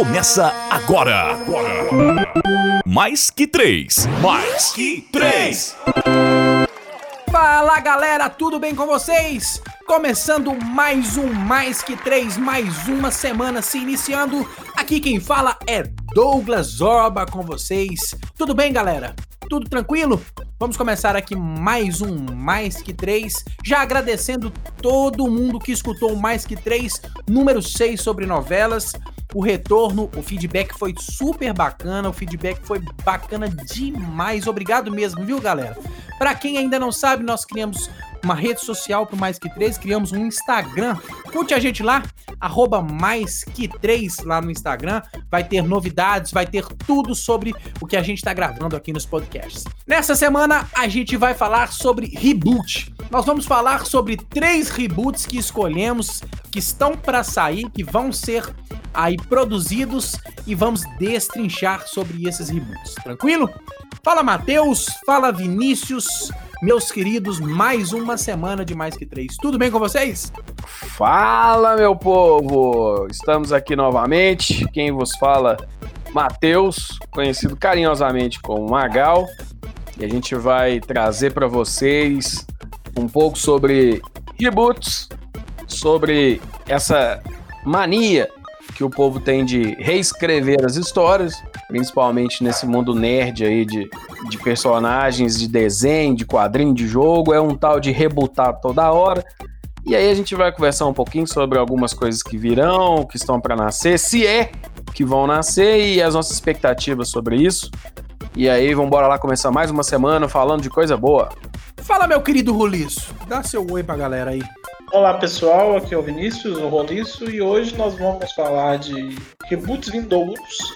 Começa agora. agora. Mais que três. Mais que três. Fala galera, tudo bem com vocês? Começando mais um Mais que Três, mais uma semana se iniciando. Aqui quem fala é Douglas Zorba com vocês. Tudo bem, galera? Tudo tranquilo? Vamos começar aqui mais um Mais Que Três. Já agradecendo todo mundo que escutou o Mais Que Três, número 6 sobre novelas. O retorno, o feedback foi super bacana, o feedback foi bacana demais. Obrigado mesmo, viu, galera? Para quem ainda não sabe, nós criamos uma rede social para Mais Que Três, criamos um Instagram. Curte a gente lá, arroba Mais Que Três lá no Instagram. Vai ter novidades, vai ter tudo sobre o que a gente está gravando aqui nos podcasts. Nessa semana a gente vai falar sobre reboot. Nós vamos falar sobre três reboots que escolhemos, que estão para sair, que vão ser aí produzidos e vamos destrinchar sobre esses reboots. Tranquilo? Fala Matheus, fala Vinícius, meus queridos, mais uma semana de Mais Que Três. Tudo bem com vocês? Fala, meu povo! Estamos aqui novamente. Quem vos fala, Matheus, conhecido carinhosamente como Magal. E a gente vai trazer para vocês um pouco sobre reboots, sobre essa mania que o povo tem de reescrever as histórias, principalmente nesse mundo nerd aí de, de personagens, de desenho, de quadrinho, de jogo, é um tal de rebutar toda hora. E aí a gente vai conversar um pouquinho sobre algumas coisas que virão, que estão para nascer, se é que vão nascer e as nossas expectativas sobre isso. E aí, vamos embora lá começar mais uma semana falando de coisa boa. Fala, meu querido Roliço. Dá seu oi pra galera aí. Olá pessoal, aqui é o Vinícius, o Roliço, e hoje nós vamos falar de reboots vindouros,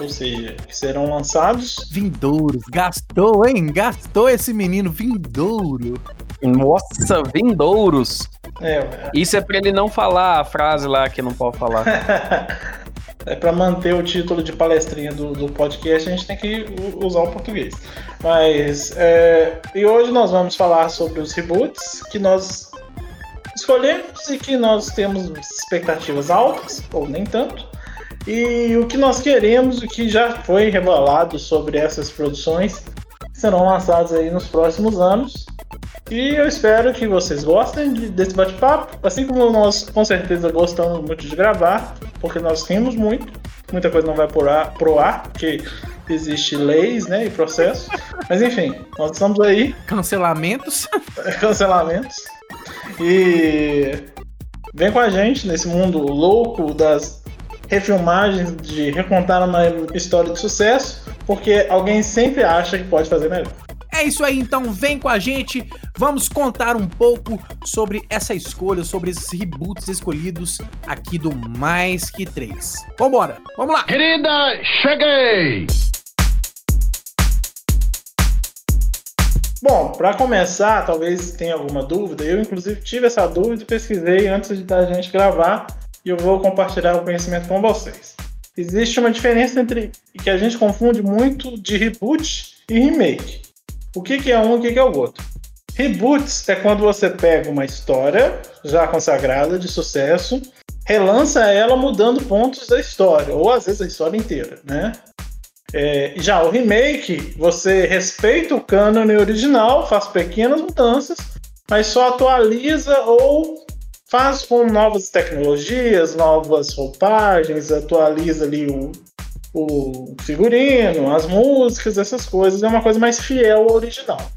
ou seja, que serão lançados. Vindouros, gastou, hein? Gastou esse menino vindouro. Nossa, vindouros. É, Isso é pra ele não falar a frase lá que não pode falar. é para manter o título de palestrinha do, do, podcast, a gente tem que usar o português. Mas, é, e hoje nós vamos falar sobre os reboots que nós escolhemos e que nós temos expectativas altas, ou nem tanto, e o que nós queremos, o que já foi revelado sobre essas produções, serão lançadas aí nos próximos anos. E eu espero que vocês gostem desse bate-papo, assim como nós com certeza gostamos muito de gravar, porque nós rimos muito, muita coisa não vai pro ar, pro ar porque existe leis né, e processos. Mas enfim, nós estamos aí. Cancelamentos. Cancelamentos. E vem com a gente nesse mundo louco das refilmagens, de recontar uma história de sucesso, porque alguém sempre acha que pode fazer melhor. É isso aí, então vem com a gente, vamos contar um pouco sobre essa escolha, sobre esses reboots escolhidos aqui do Mais Que Três. Vambora, vamos lá! Querida, cheguei! Bom, para começar, talvez tenha alguma dúvida. Eu, inclusive, tive essa dúvida e pesquisei antes de da gente gravar e eu vou compartilhar o conhecimento com vocês. Existe uma diferença entre que a gente confunde muito de reboot e remake. O que, que é um e o que, que é o outro? Reboots é quando você pega uma história já consagrada, de sucesso, relança ela mudando pontos da história, ou às vezes a história inteira, né? É, já o remake, você respeita o cânone original, faz pequenas mudanças, mas só atualiza ou faz com novas tecnologias, novas roupagens, atualiza ali o, o figurino, as músicas, essas coisas. É uma coisa mais fiel ao original.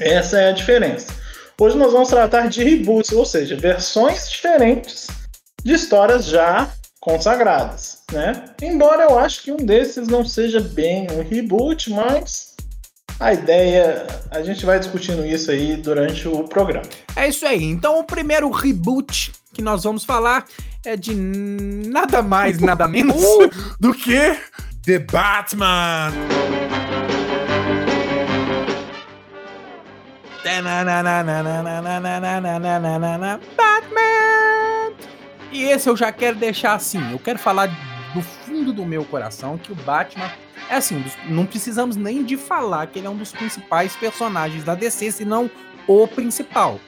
Essa é a diferença. Hoje nós vamos tratar de reboots, ou seja, versões diferentes de histórias já consagradas, né? Embora eu acho que um desses não seja bem um reboot, mas a ideia, a gente vai discutindo isso aí durante o programa. É isso aí. Então o primeiro reboot que nós vamos falar é de nada mais, nada menos do que The Batman. Batman! E esse eu já quero deixar assim, eu quero falar fundo do meu coração que o Batman é assim, não precisamos nem de falar que ele é um dos principais personagens da DC, senão o principal.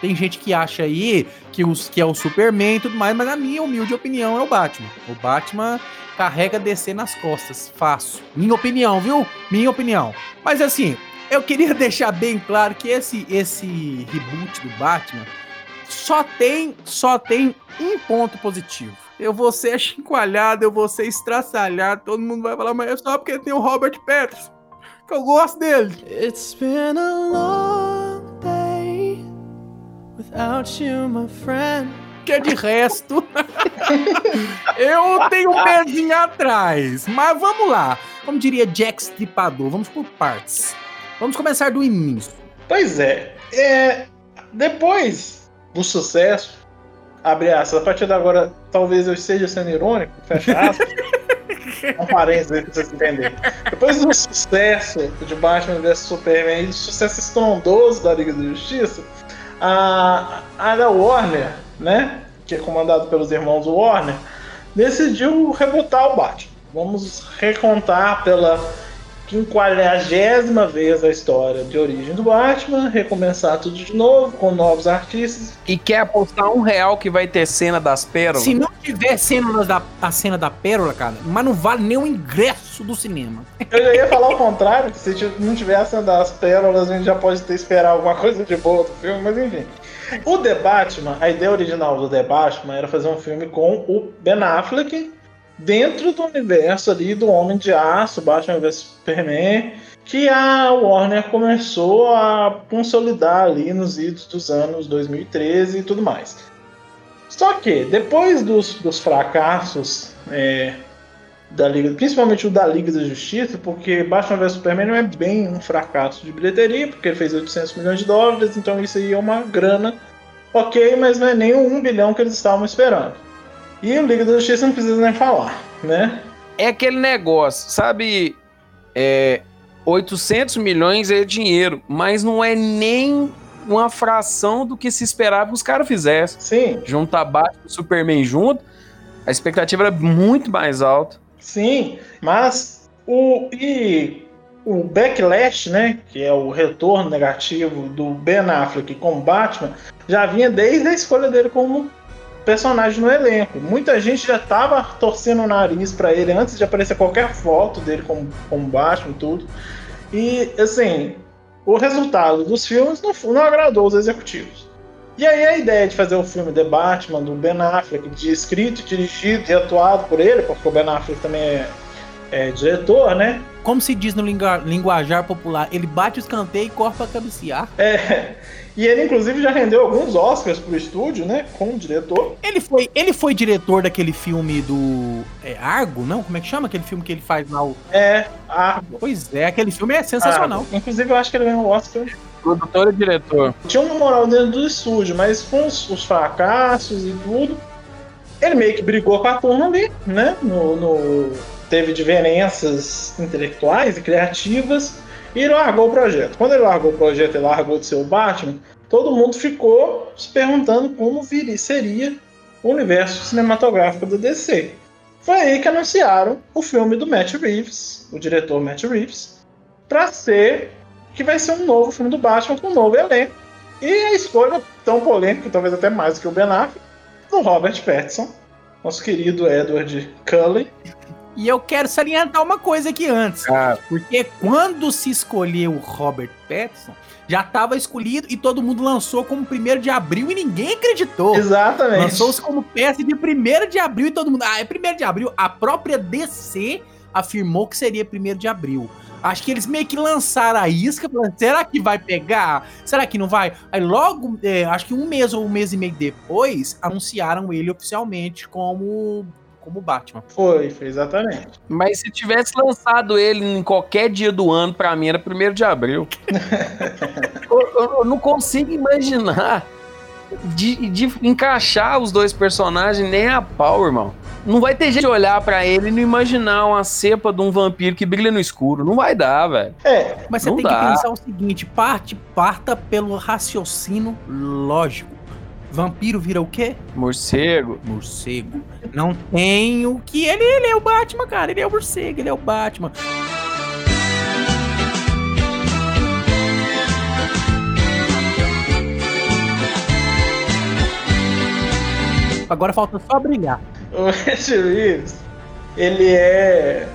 Tem gente que acha aí que, os, que é o Superman e tudo mais, mas na minha humilde opinião é o Batman. O Batman carrega DC nas costas, fácil. Minha opinião, viu? Minha opinião. Mas assim, eu queria deixar bem claro que esse, esse reboot do Batman só tem, só tem um ponto positivo. Eu vou ser achincoalhado, eu vou ser estraçalhado, todo mundo vai falar, mas é só porque tem o Robert Pattinson, que eu gosto dele. It's been a long day without you, my friend. Que de resto, eu tenho um pezinho atrás. Mas vamos lá. Como diria Jack Stripador, vamos por partes. Vamos começar do início. Pois é. é depois do sucesso, abre aspas, a partir de agora talvez eu esteja sendo irônico, fecha aspas. um parênteses aí pra vocês entenderem. Depois do sucesso de Batman vs Superman e do sucesso estrondoso da Liga da Justiça, a, a Warner, né, que é comandado pelos irmãos Warner, decidiu rebutar o Batman. Vamos recontar pela quinquagésima vez a história de origem do Batman, recomeçar tudo de novo, com novos artistas. E quer apostar um real que vai ter cena das pérolas? Se não tiver cena da, a cena da pérola, cara, mas não vale nem o ingresso do cinema. Eu já ia falar o contrário, que se não tiver a cena das pérolas, a gente já pode ter esperar alguma coisa de boa do filme, mas enfim. O The Batman, a ideia original do The Batman era fazer um filme com o Ben Affleck dentro do universo ali do Homem de Aço, Batman vs Superman, que a Warner começou a consolidar ali nos idos dos anos 2013 e tudo mais. Só que depois dos, dos fracassos é, da Liga, principalmente o da Liga da Justiça, porque Batman vs Superman não é bem um fracasso de bilheteria, porque ele fez 800 milhões de dólares, então isso aí é uma grana ok, mas não é nem o 1 bilhão que eles estavam esperando. E o Liga da Justiça não precisa nem falar, né? É aquele negócio, sabe? É, 800 milhões é dinheiro, mas não é nem uma fração do que se esperava que os caras fizessem. Sim. Juntar Batman e Superman junto, a expectativa era muito mais alta. Sim, mas o e o backlash, né, que é o retorno negativo do Ben Affleck com Batman, já vinha desde a escolha dele como personagem no elenco. Muita gente já tava torcendo o nariz para ele antes de aparecer qualquer foto dele como, como Batman e tudo. E, assim, o resultado dos filmes não, não agradou os executivos. E aí a ideia de fazer o filme The Batman, do Ben Affleck, de escrito, dirigido e atuado por ele, porque o Ben Affleck também é, é diretor, né? Como se diz no linguajar popular, ele bate o escanteio e corta a cabecear. É, e ele, inclusive, já rendeu alguns Oscars pro estúdio, né? Como diretor. Ele foi, ele foi diretor daquele filme do. É, Argo, não? Como é que chama aquele filme que ele faz lá? O... É, Argo. Pois é, aquele filme é sensacional. Argo. Inclusive, eu acho que ele ganhou o Oscar. Produtor e diretor. Tinha uma moral dentro do estúdio, mas com os, os fracassos e tudo, ele meio que brigou com a turma ali, né? No, no, teve diferenças intelectuais e criativas e largou o projeto. Quando ele largou o projeto e largou de ser o Batman, todo mundo ficou se perguntando como viria, seria o universo cinematográfico da DC. Foi aí que anunciaram o filme do Matt Reeves, o diretor Matt Reeves, para ser que vai ser um novo filme do Batman com um novo elenco. E a escolha tão polêmica, talvez até mais do que o Ben Affleck, do Robert Pattinson, nosso querido Edward Cullen, e eu quero salientar uma coisa aqui antes. Ah. Porque quando se escolheu o Robert Pattinson, já estava escolhido e todo mundo lançou como 1 de abril e ninguém acreditou. Exatamente. Lançou-se como peça de 1 de abril e todo mundo. Ah, é 1 de abril. A própria DC afirmou que seria 1 de abril. Acho que eles meio que lançaram a isca, falando, será que vai pegar? Será que não vai? Aí logo, é, acho que um mês ou um mês e meio depois, anunciaram ele oficialmente como como Batman. Foi, foi exatamente. Mas se tivesse lançado ele em qualquer dia do ano, pra mim era 1 de abril. eu, eu, eu, não consigo imaginar de, de, encaixar os dois personagens nem a pau, irmão. Não vai ter jeito de olhar para ele e não imaginar uma cepa de um vampiro que brilha no escuro. Não vai dar, velho. É, mas você não tem dá. que pensar o seguinte: parte, parta pelo raciocínio lógico. Vampiro vira o quê? Morcego. Morcego. Não tem o que. Ele, ele é o Batman, cara. Ele é o morcego, ele é o Batman. Agora falta só brilhar. O Matt Reeves, ele é,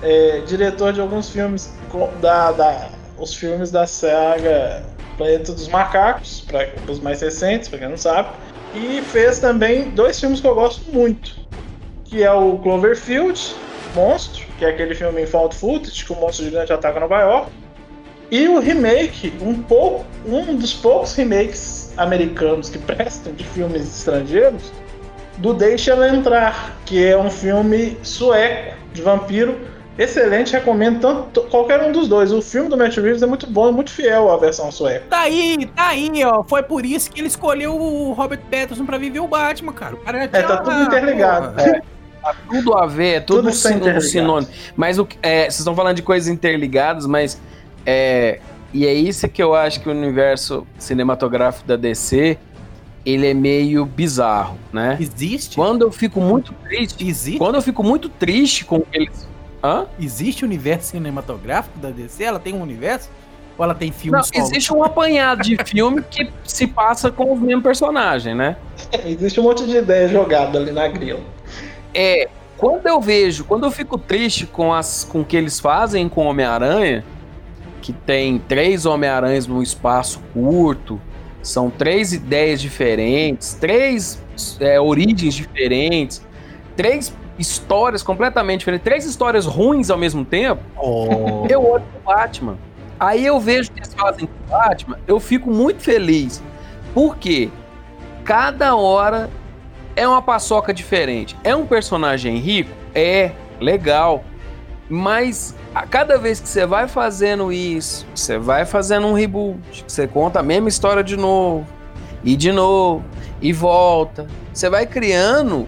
é diretor de alguns filmes da, da os filmes da saga Planeta dos Macacos, para os mais recentes, para quem não sabe, e fez também dois filmes que eu gosto muito, que é o Cloverfield, Monstro, que é aquele filme em found footage que o monstro gigante ataca Nova York, e o remake, um pouco, um dos poucos remakes americanos que prestam de filmes estrangeiros, do Deixa Ela Entrar, que é um filme sueco de vampiro. Excelente, recomendo tanto, qualquer um dos dois. O filme do Matt Reeves é muito bom e muito fiel à versão sueca. Tá aí, tá aí, ó. Foi por isso que ele escolheu o Robert Pattinson pra viver o Batman, cara. O cara já É, tá tudo interligado. porra. É, Tudo a ver, é tudo, Tudo sin- interligado. sinônimo. Mas o que- é, vocês estão falando de coisas interligadas, mas é, e é isso que eu acho que o universo cinematográfico da DC ele é meio bizarro, né? Existe? Quando eu fico muito triste, Existe? quando eu fico muito triste com eles, hã? Existe universo cinematográfico da DC? Ela tem um universo? Ou ela tem Não, filmes solo? existe um apanhado de filme que se passa com os mesmos personagens, né? existe um monte de ideia jogada ali na grila. É, quando eu vejo, quando eu fico triste com as com o que eles fazem com o Homem-Aranha, que tem três Homem-Aranhas num espaço curto, são três ideias diferentes, três é, origens diferentes, três histórias completamente diferentes, três histórias ruins ao mesmo tempo, Oh. eu olho pro Batman. Aí eu vejo o que eles fazem com o Batman, eu fico muito feliz. Por quê? Cada hora é uma paçoca diferente. É um personagem rico? É, legal. Mas a cada vez que você vai fazendo isso, você vai fazendo um reboot, você conta a mesma história de novo, e de novo, e volta. Você vai criando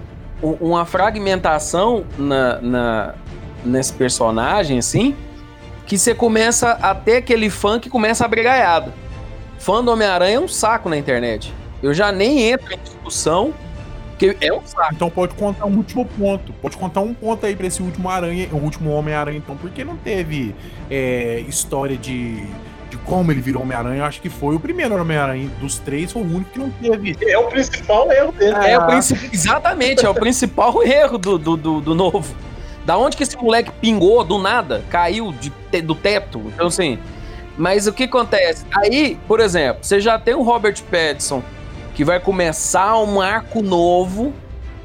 uma fragmentação na, na- nesse personagem, assim, que você começa a ter aquele fã que começa a brigaiada. Fã do Homem-Aranha é um saco na internet. Eu já nem entro em discussão, porque é um saco. Então pode contar um último ponto. Pode contar um ponto aí pra esse último aranha, o último Homem-Aranha, então, porque não teve é, história de como ele virou Homem-Aranha. Eu acho que foi o primeiro Homem-Aranha dos três, foi o único que não teve. É o principal erro dele. É o Ah. princi- Exatamente, é o principal erro do, do, do, do novo. Da onde que esse moleque pingou do nada? Caiu de te- do teto? Então, assim. Mas o que acontece? Aí, por exemplo, você já tem o Robert Pattinson que vai começar um arco novo.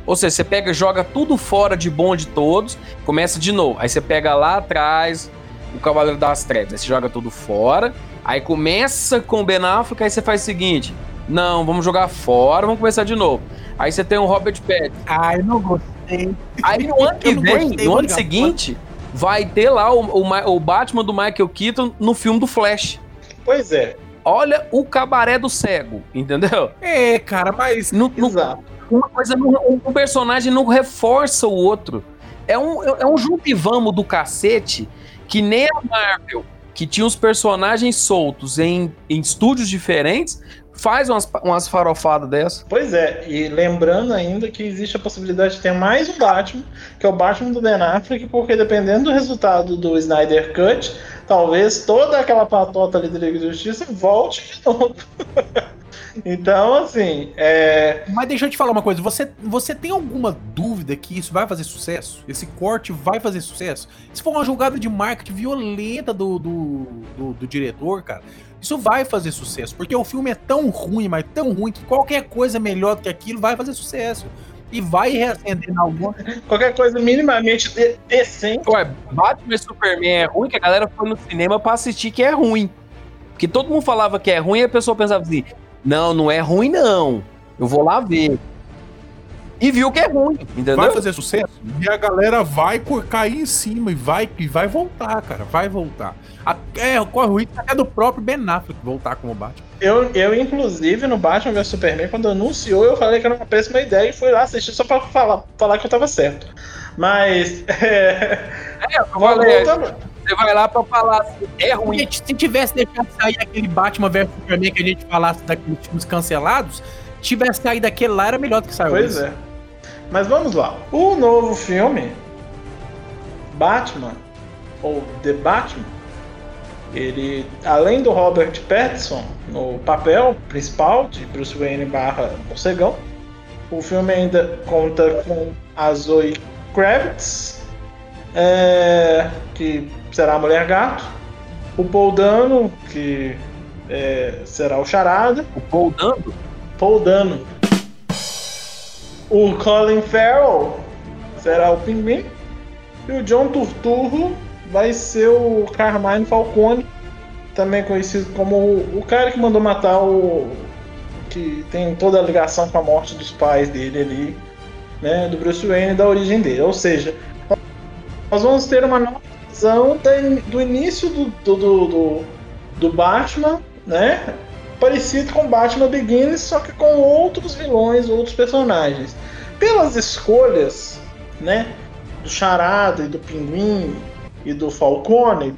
Ou seja, você pega e joga tudo fora de bom de todos, começa de novo. Aí você pega lá atrás o Cavaleiro das Trevas, aí você joga tudo fora. Aí começa com o Ben Affleck, aí você faz o seguinte: não, vamos jogar fora, vamos começar de novo. Aí você tem o Robert Pattinson. Ai, não gostei. Aí no ano que Eu vem, gostei, no ano seguinte, vai ter lá o, o o Batman do Michael Keaton no filme do Flash. Pois é, Olha o cabaré do cego, entendeu? É, cara, mas. Não- não- exato. uma coisa, não- um, um personagem não reforça o outro. É um, é um juntivamo do cacete que nem a Marvel, que tinha os personagens soltos em, em estúdios diferentes, faz umas, umas farofadas dessa. Pois é, e lembrando ainda que existe a possibilidade de ter mais um Batman, que é o Batman do Ben Affleck, porque dependendo do resultado do Snyder Cut, talvez toda aquela patota ali da Liga da Justiça volte de novo. então, assim, é, Mas deixa eu te falar uma coisa. Você, você tem alguma dúvida que isso vai fazer sucesso? Esse corte vai fazer sucesso? Se for uma jogada de marketing violenta do, do, do, do diretor, cara, isso vai fazer sucesso. Porque o filme é tão ruim, mas tão ruim, que qualquer coisa melhor do que aquilo vai fazer sucesso. E vai reacender na alguma. qualquer coisa minimamente de- decente. Ué, Batman e Superman é ruim, que a galera foi no cinema pra assistir que é ruim. Porque todo mundo falava que é ruim e a pessoa pensava assim: não, não é ruim, não. Eu vou lá ver. E viu que é ruim, entendeu? Vai fazer sucesso e a galera vai cair em cima e vai, e vai voltar, cara. Vai voltar. A- É, corre o risco até do próprio Ben Affleck voltar como Batman. Eu, eu, inclusive, no Batman vs Superman, quando anunciou, eu falei que era uma péssima ideia e fui lá assistir só pra falar, falar que eu tava certo. Mas. É, É, eu falei, voltando- você vai lá pra falar assim, é ruim. Gente, se tivesse deixado sair aquele Batman vs Superman que a gente falasse daqueles filmes cancelados, tivesse saído daquele lá, era melhor do que saiu. Pois esse. é. Mas vamos lá. O novo filme, Batman, ou The Batman, ele, além do Robert Pattinson no papel principal de Bruce Wayne barra morcegão, O filme ainda conta com a Zoe Kravitz, é, que será a Mulher Gato. O Paul Dano, que é, será o Charada. O Paul Dano? Paul Dano. O Colin Farrell será o Pinguim. E o John Turturro vai ser o Carmine Falcone, também conhecido como o, o cara que mandou matar o. que tem toda a ligação com a morte dos pais dele ali, né? Do Bruce Wayne da origem dele. Ou seja, nós vamos ter uma nova visão do início do, do, do, do, Batman, né? Parecido com Batman Begins, só que com outros vilões, outros personagens. Pelas escolhas, né? Do Charada e do Pinguim e do Falcone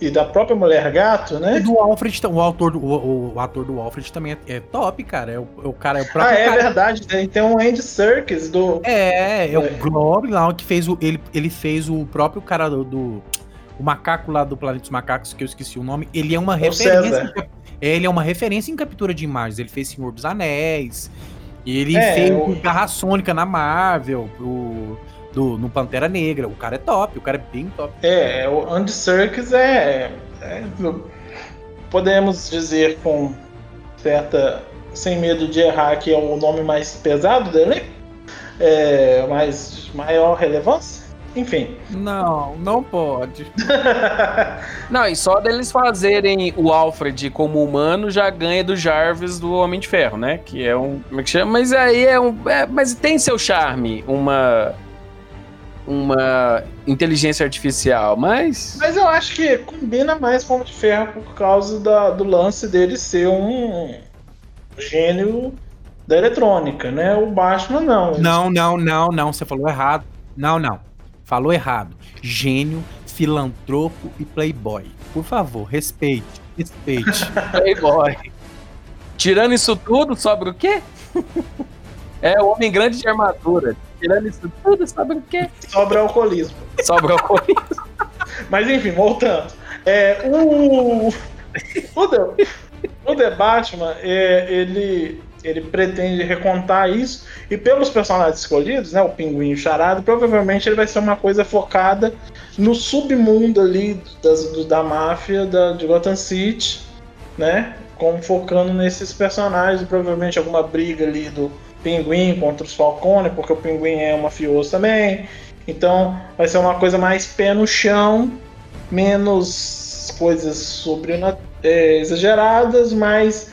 e da própria Mulher Gato, E né? do Alfred, o autor o, o ator do Alfred também é, é top, cara. É o, é o cara, é o próprio Ah, é cara. verdade. Tem, tem um Andy Serkis do. É, é É. o Globe lá que fez o. Ele, ele fez o próprio cara do. do- o macaco lá do Planeta dos Macacos, que eu esqueci o nome. Ele é uma referência. César. em cap- é, Ele é uma referência em captura de imagens. Ele fez Senhor dos Anéis. Ele É, fez o- o Garra Sônica na Marvel. O, do, no Pantera Negra. O cara é top, o cara é bem top. É, o Andy Serkis é, é- Podemos dizer com certa. Sem medo de errar que é o nome mais pesado dele. É, mais maior relevância. Enfim. Não, não pode. Não, e só deles fazerem o Alfred como humano já ganha do Jarvis do Homem de Ferro, né? Que é um. Como é que chama? Mas aí é um. é- mas tem seu charme, uma. Uma inteligência artificial, mas. Mas eu acho que combina mais com o de ferro por causa da- do lance dele ser um gênio da eletrônica, né? O Batman não. Não, não, não, não. Você falou errado. Não, não. Falou errado. Gênio, filantropo e playboy. Por favor, respeite. Respeite. Playboy. Tirando isso tudo, sobra o quê? É o homem grande de armadura. Tirando isso tudo, sobra o quê? Sobra alcoolismo. Sobra o coisa. Mas enfim, voltando. É, o, o, The, o The Batman, é, ele, ele pretende recontar isso, e pelos personagens escolhidos, né, o Pinguim e o Charada, provavelmente ele vai ser uma coisa focada no submundo ali das, do- da máfia da, de Gotham City, né, como focando nesses personagens, provavelmente alguma briga ali do Pinguim contra os Falcone, porque o Pinguim é um mafioso também, então vai ser uma coisa mais pé no chão, menos coisas sobre é, exageradas, mais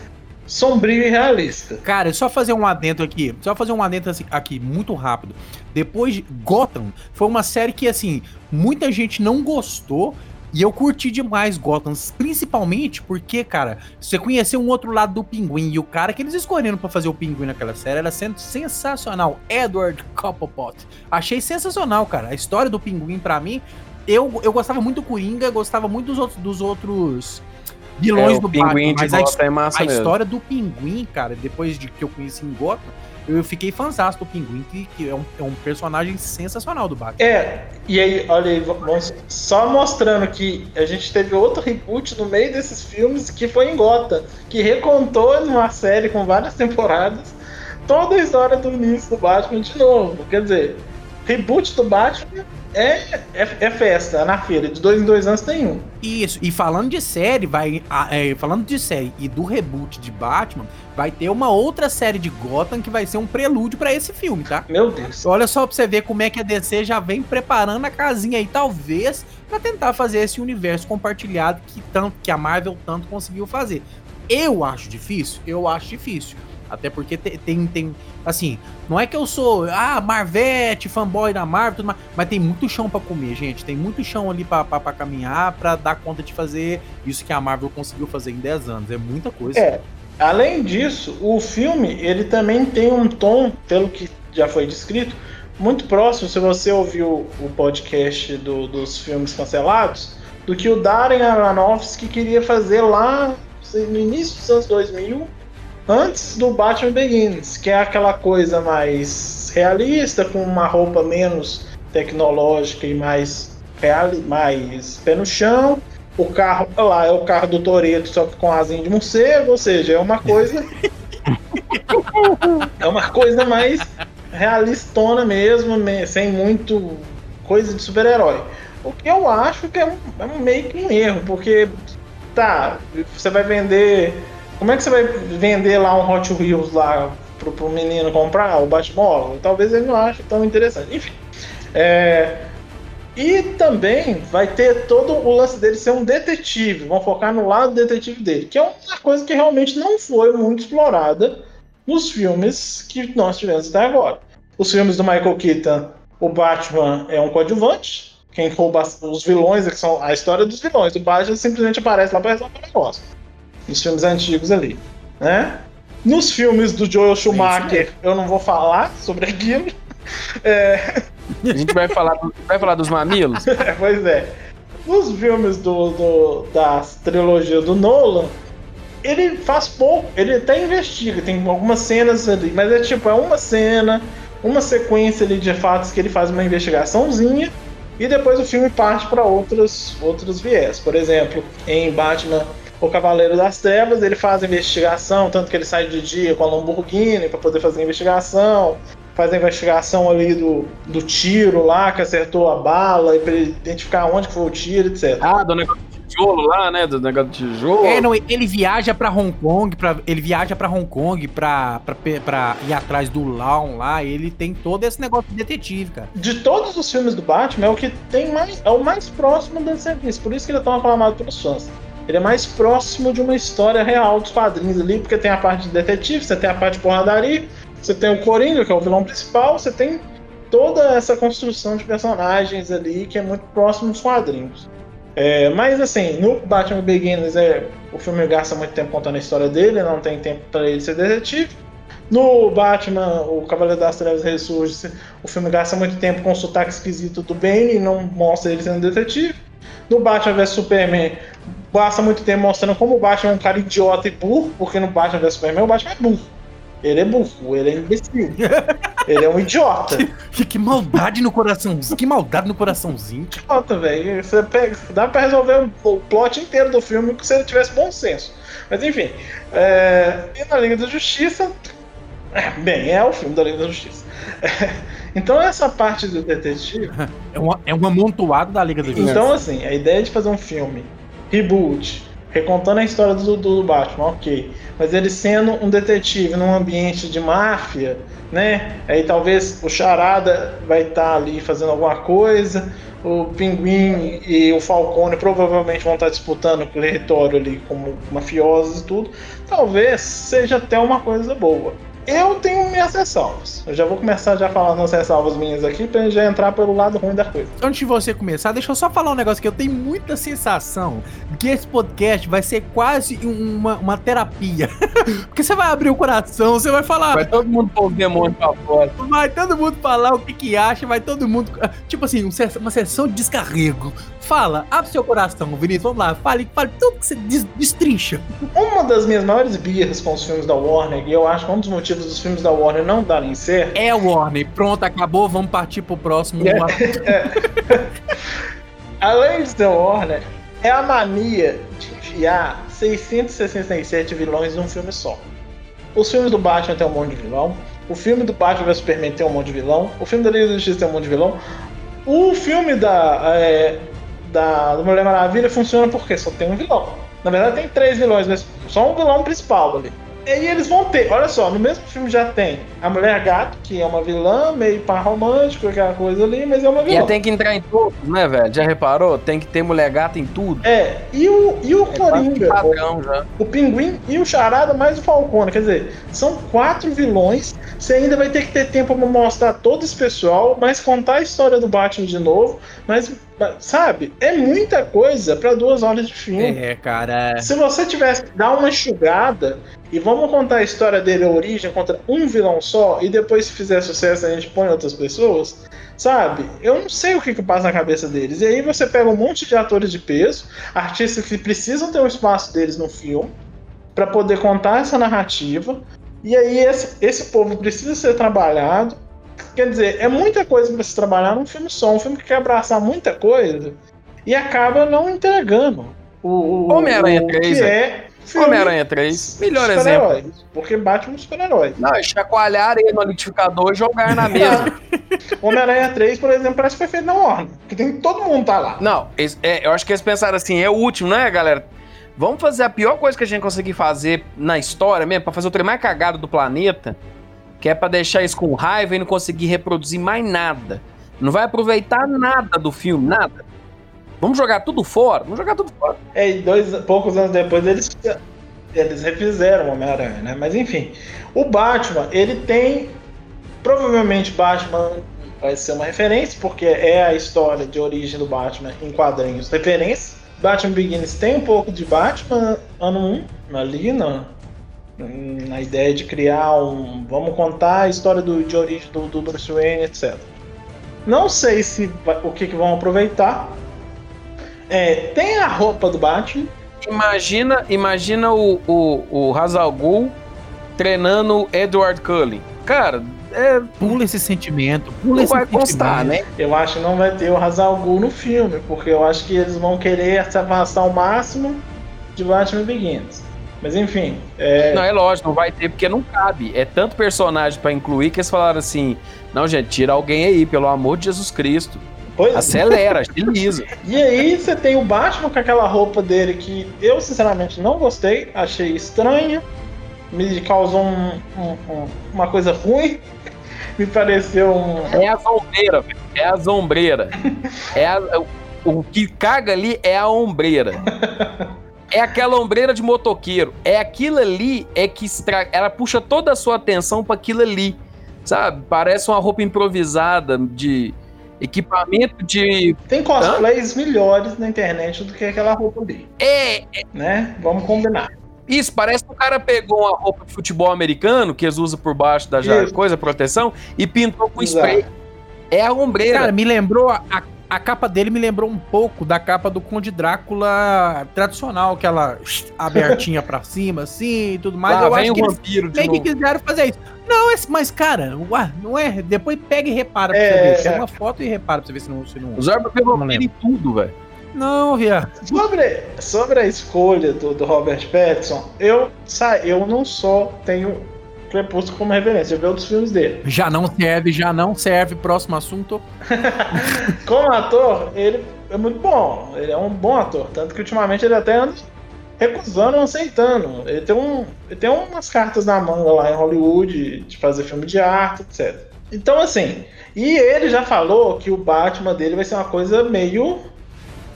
sombrio e realista. Cara, só fazer um adentro aqui. Só fazer um adentro assim, aqui, muito rápido. Depois de Gotham, foi uma série que, assim, muita gente não gostou. E eu curti demais Gotham, principalmente porque, cara, você conheceu um outro lado do Pinguim e o cara que eles escolheram pra fazer o Pinguim naquela série era sendo sensacional, Edward Coppelpot. Achei sensacional, cara. A história do Pinguim pra mim, eu, eu gostava muito do Coringa, gostava muito dos outros dos outros vilões É, do pinguim de mas a é massa a história do Pinguim, cara, depois de que eu conheci em Gotham, eu fiquei fãzão do Pinguim, que, que é, um, é um personagem sensacional do Batman. É, e aí, olha aí, só mostrando que a gente teve outro reboot no meio desses filmes que foi em Gotham, que recontou numa série com várias temporadas toda a história do início do Batman de novo. Quer dizer, reboot do Batman é, é, é festa, na feira, de dois em dois anos tem um. Isso, e falando de série, vai. ah, é, falando de série e do reboot de Batman, vai ter uma outra série de Gotham que vai ser um prelúdio pra esse filme, tá? Meu Deus. Olha só pra você ver como é que a DC já vem preparando a casinha aí, talvez, pra tentar fazer esse universo compartilhado que, tanto, que a Marvel tanto conseguiu fazer. Eu acho difícil? Eu acho difícil. Até porque te- tem, tem, assim, não é que eu sou, ah, Marvete, fanboy da Marvel, tudo mais, mas tem muito chão pra comer, gente. Tem muito chão ali pra caminhar pra dar conta de fazer isso que a Marvel conseguiu fazer em 10 anos. É muita coisa. É, além disso, o filme ele também tem um tom, pelo que já foi descrito, muito próximo, se você ouviu o podcast do- dos filmes cancelados, do que o Darren Aronofsky queria fazer lá no início dos anos 2000, antes do Batman Begins, que é aquela coisa mais realista, com uma roupa menos tecnológica e mais real, mais pé no chão, o carro olha lá é o carro do Toreto, só que com asinha de morcego, ou seja, é uma coisa é uma coisa mais realistona mesmo, me- sem muito coisa de super-herói. O que eu acho que é, um, é meio que um erro, porque tá, você vai vender. Como é que você vai vender lá um Hot Wheels lá pro, pro menino comprar, o Batmóvel? Talvez ele não ache tão interessante. Enfim. É, e também vai ter todo o lance dele ser um detetive. Vão focar no lado detetive dele, que é uma coisa que realmente não foi muito explorada nos filmes que nós tivemos até agora. Os filmes do Michael Keaton, o Batman é um coadjuvante. Quem rouba os vilões, é que são a história dos vilões. O Batman simplesmente aparece lá para resolver o negócio. Nos filmes antigos ali. Né? Nos filmes do Joel Schumacher, eu não vou falar sobre aquilo. É, A gente vai falar, do- vai falar dos mamilos? é, pois é. Nos filmes do, do, da trilogia do Nolan, ele faz pouco, ele até investiga, tem algumas cenas ali, mas é tipo, é uma cena, uma sequência ali de fatos que ele faz uma investigaçãozinha e depois o filme parte para outros, outros viés. Por exemplo, em Batman, o Cavaleiro das Trevas, ele faz a investigação, tanto que ele sai de dia com a Lamborghini para poder fazer a investigação, faz a investigação ali do, do tiro lá, que acertou a bala, e pra ele identificar onde que foi o tiro, etc. Ah, do negócio de tijolo lá, né? Do negócio de tijolo. É, não, ele viaja pra Hong Kong, pra, ele viaja pra Hong Kong pe- pra ir atrás do Laon lá, ele tem todo esse negócio de detetive, cara. De todos os filmes do Batman, é o que tem mais. É o mais próximo do serviço. Por isso que ele é tão aclamado pelos fãs. Ele é mais próximo de uma história real dos quadrinhos ali, porque tem a parte de detetive, você tem a parte de porradaria, você tem o Coringa, que é o vilão principal, você tem toda essa construção de personagens ali que é muito próximo dos quadrinhos. É, mas assim, no Batman Begins é, o filme gasta muito tempo contando a história dele, não tem tempo para ele ser detetive. No Batman, o Cavaleiro das Trevas ressurge, o filme gasta muito tempo com o sotaque esquisito do Bane e não mostra ele sendo detetive. No Batman vs Superman, gasta muito tempo mostrando como o Batman é um cara idiota e burro, porque no Batman vs Superman o Batman é burro. Ele é burro, ele é imbecil. ele é um idiota. Que, que maldade no coraçãozinho, que maldade no coraçãozinho. Idiota, velho. Você pega- Dá pra resolver o plot inteiro do filme se ele tivesse bom senso. Mas enfim. É... E na Liga da Justiça. é, Bem, é o filme da Liga da Justiça. Então essa parte do detetive. É, uma, é um amontoado da Liga da Justiça. Então, assim, a ideia de fazer um filme reboot, recontando a história do, do Batman, ok. Mas ele sendo um detetive num ambiente de máfia, né? Aí talvez o Charada vai estar ali fazendo alguma coisa, o Pinguim e o Falcone provavelmente vão estar disputando o território ali como mafiosos e tudo. Talvez seja até uma coisa boa. Eu tenho minhas ressalvas. Eu já vou começar já falando as ressalvas minhas aqui pra gente já entrar pelo lado ruim da coisa. Antes de você começar, deixa eu só falar um negócio que eu tenho muita sensação que esse podcast vai ser quase uma, uma terapia. Porque você vai abrir o coração, você vai falar, Vai todo mundo pôr o demônio pra fora. vai todo mundo falar o que que acha, vai todo mundo. Tipo assim, um uma sessão de descarrego. Fala, abre seu coração, Vinícius, vamos lá, fale, fale tudo que você des- destrincha. Uma das minhas maiores birras com os filmes da Warner, e eu acho que um dos motivos dos filmes da Warner não darem certo, É Warner, pronto, acabou, vamos partir pro próximo. além de ser Warner, é a mania de enfiar 667 vilões num filme só. Os filmes do Batman tem um monte de vilão, o filme do Batman vs Superman tem um monte de vilão, o filme da Liga da Justiça tem um monte de vilão, o filme da, é, da Mulher Maravilha funciona porque só tem um vilão. Na verdade tem três vilões, mas só um vilão principal ali. E aí eles vão ter, olha só, no mesmo filme já tem a Mulher Gato, que é uma vilã, meio par romântico, aquela coisa ali, mas é uma E vilã. ela tem que entrar em todos, né, velho? Já reparou? Tem que ter mulher gata em tudo. É, e o, e o É Coringa, padrão já. o Pinguim e o Charada mais o Falcone. Quer dizer, são quatro vilões. Você ainda vai ter que ter tempo pra mostrar todo esse pessoal, mas contar a história do Batman de novo. Mas, sabe, é muita coisa pra duas horas de filme. É, cara. Se você tivesse que dar uma enxugada e vamos contar a história dele, a origem, contra um vilão só, e depois, se fizer sucesso, a gente põe outras pessoas, sabe? Eu não sei o que, que passa na cabeça deles. E aí você pega um monte de atores de peso, artistas que precisam ter o espaço deles no filme, para poder contar essa narrativa, e aí esse, esse povo precisa ser trabalhado. Quer dizer, é muita coisa para se trabalhar num filme só, um filme que quer abraçar muita coisa e acaba não entregando o, o- Homem-Aranha o 3, que é filme. Homem-Aranha 3, melhor exemplo. Porque é um super-herói. Não, é chacoalhar ele no liquidificador e jogar na mesa. Homem-Aranha 3, por exemplo, parece que foi feito na Warner. Porque tem, todo mundo tá lá. Não, eles- é, eu acho que eles pensaram assim, é o último, né, galera? Vamos fazer a pior coisa que a gente conseguir fazer na história mesmo, pra fazer o trem mais cagado do planeta, que é pra deixar isso com raiva e não conseguir reproduzir mais nada. Não vai aproveitar nada do filme, nada. Vamos jogar tudo fora? Vamos jogar tudo fora. É, e dois, poucos anos depois eles, eles refizeram o Homem-Aranha, né? Mas enfim, o Batman, ele tem. Provavelmente Batman vai ser uma referência, porque é a história de origem do Batman em quadrinhos referência. Batman Begins tem um pouco de Batman ano 1, ali na, na ideia de criar um. Vamos contar a história do, de origem do, do Bruce Wayne, etc. Não sei se vai- o que, que vão aproveitar. É, tem a roupa do Batman. Imagina, imagina o, o, o Hazal Ghul treinando o Edward Cullen. Cara, é, Pula esse sentimento, pula não esse vai constar, né? Eu acho que não vai ter o Hazal Ghul no filme, porque eu acho que eles vão querer se avançar ao máximo de Batman Begins. Mas enfim, é, Não, é lógico, não vai ter porque não cabe. É tanto personagem pra incluir que eles falaram assim: não, gente, tira alguém aí, pelo amor de Jesus Cristo. pois. Acelera, agiliza. E aí você tem o Batman com aquela roupa dele que eu sinceramente não gostei, achei estranha, me causou um- um- um- uma coisa ruim, me pareceu um. É a sombreira. É a sombreira. É a- o que caga ali é a ombreira. É aquela ombreira de motoqueiro. É aquilo ali é que estra... ela puxa toda a sua atenção para aquilo ali. Sabe? Parece uma roupa improvisada de equipamento de Tem cosplays melhores na internet do que aquela roupa ali, é, né? Vamos combinar. Isso, parece que o cara pegou uma roupa de futebol americano, que eles usam por baixo da Isso. coisa, proteção, e pintou com Exato. spray. É a ombreira. Cara, me lembrou. A, a, capa dele me lembrou um pouco da capa do Conde Drácula tradicional, aquela abertinha pra cima, assim e tudo mais. Lá eu vem acho o que eles vampiro meio que quiseram fazer isso. Não, esse- mas, cara, ué, não é. Depois pega e repara pra É, você ver. Pega é. uma foto e repara pra você ver se não. Se não... O Zorba pegou vampiro em tudo, velho. Não, viado. Sobre, sobre a escolha do, do Robert Pattinson, eu, eu não só tenho Crepúsculo como referência, eu vi outros filmes dele. Já não serve, já não serve. Próximo assunto. Como ator, ele é muito bom, ele é um bom ator, tanto que ultimamente ele até anda recusando ou aceitando. Ele tem, um, ele tem umas cartas na manga lá em Hollywood de fazer filme de arte, etc. Então, assim, e ele já falou que o Batman dele vai ser uma coisa meio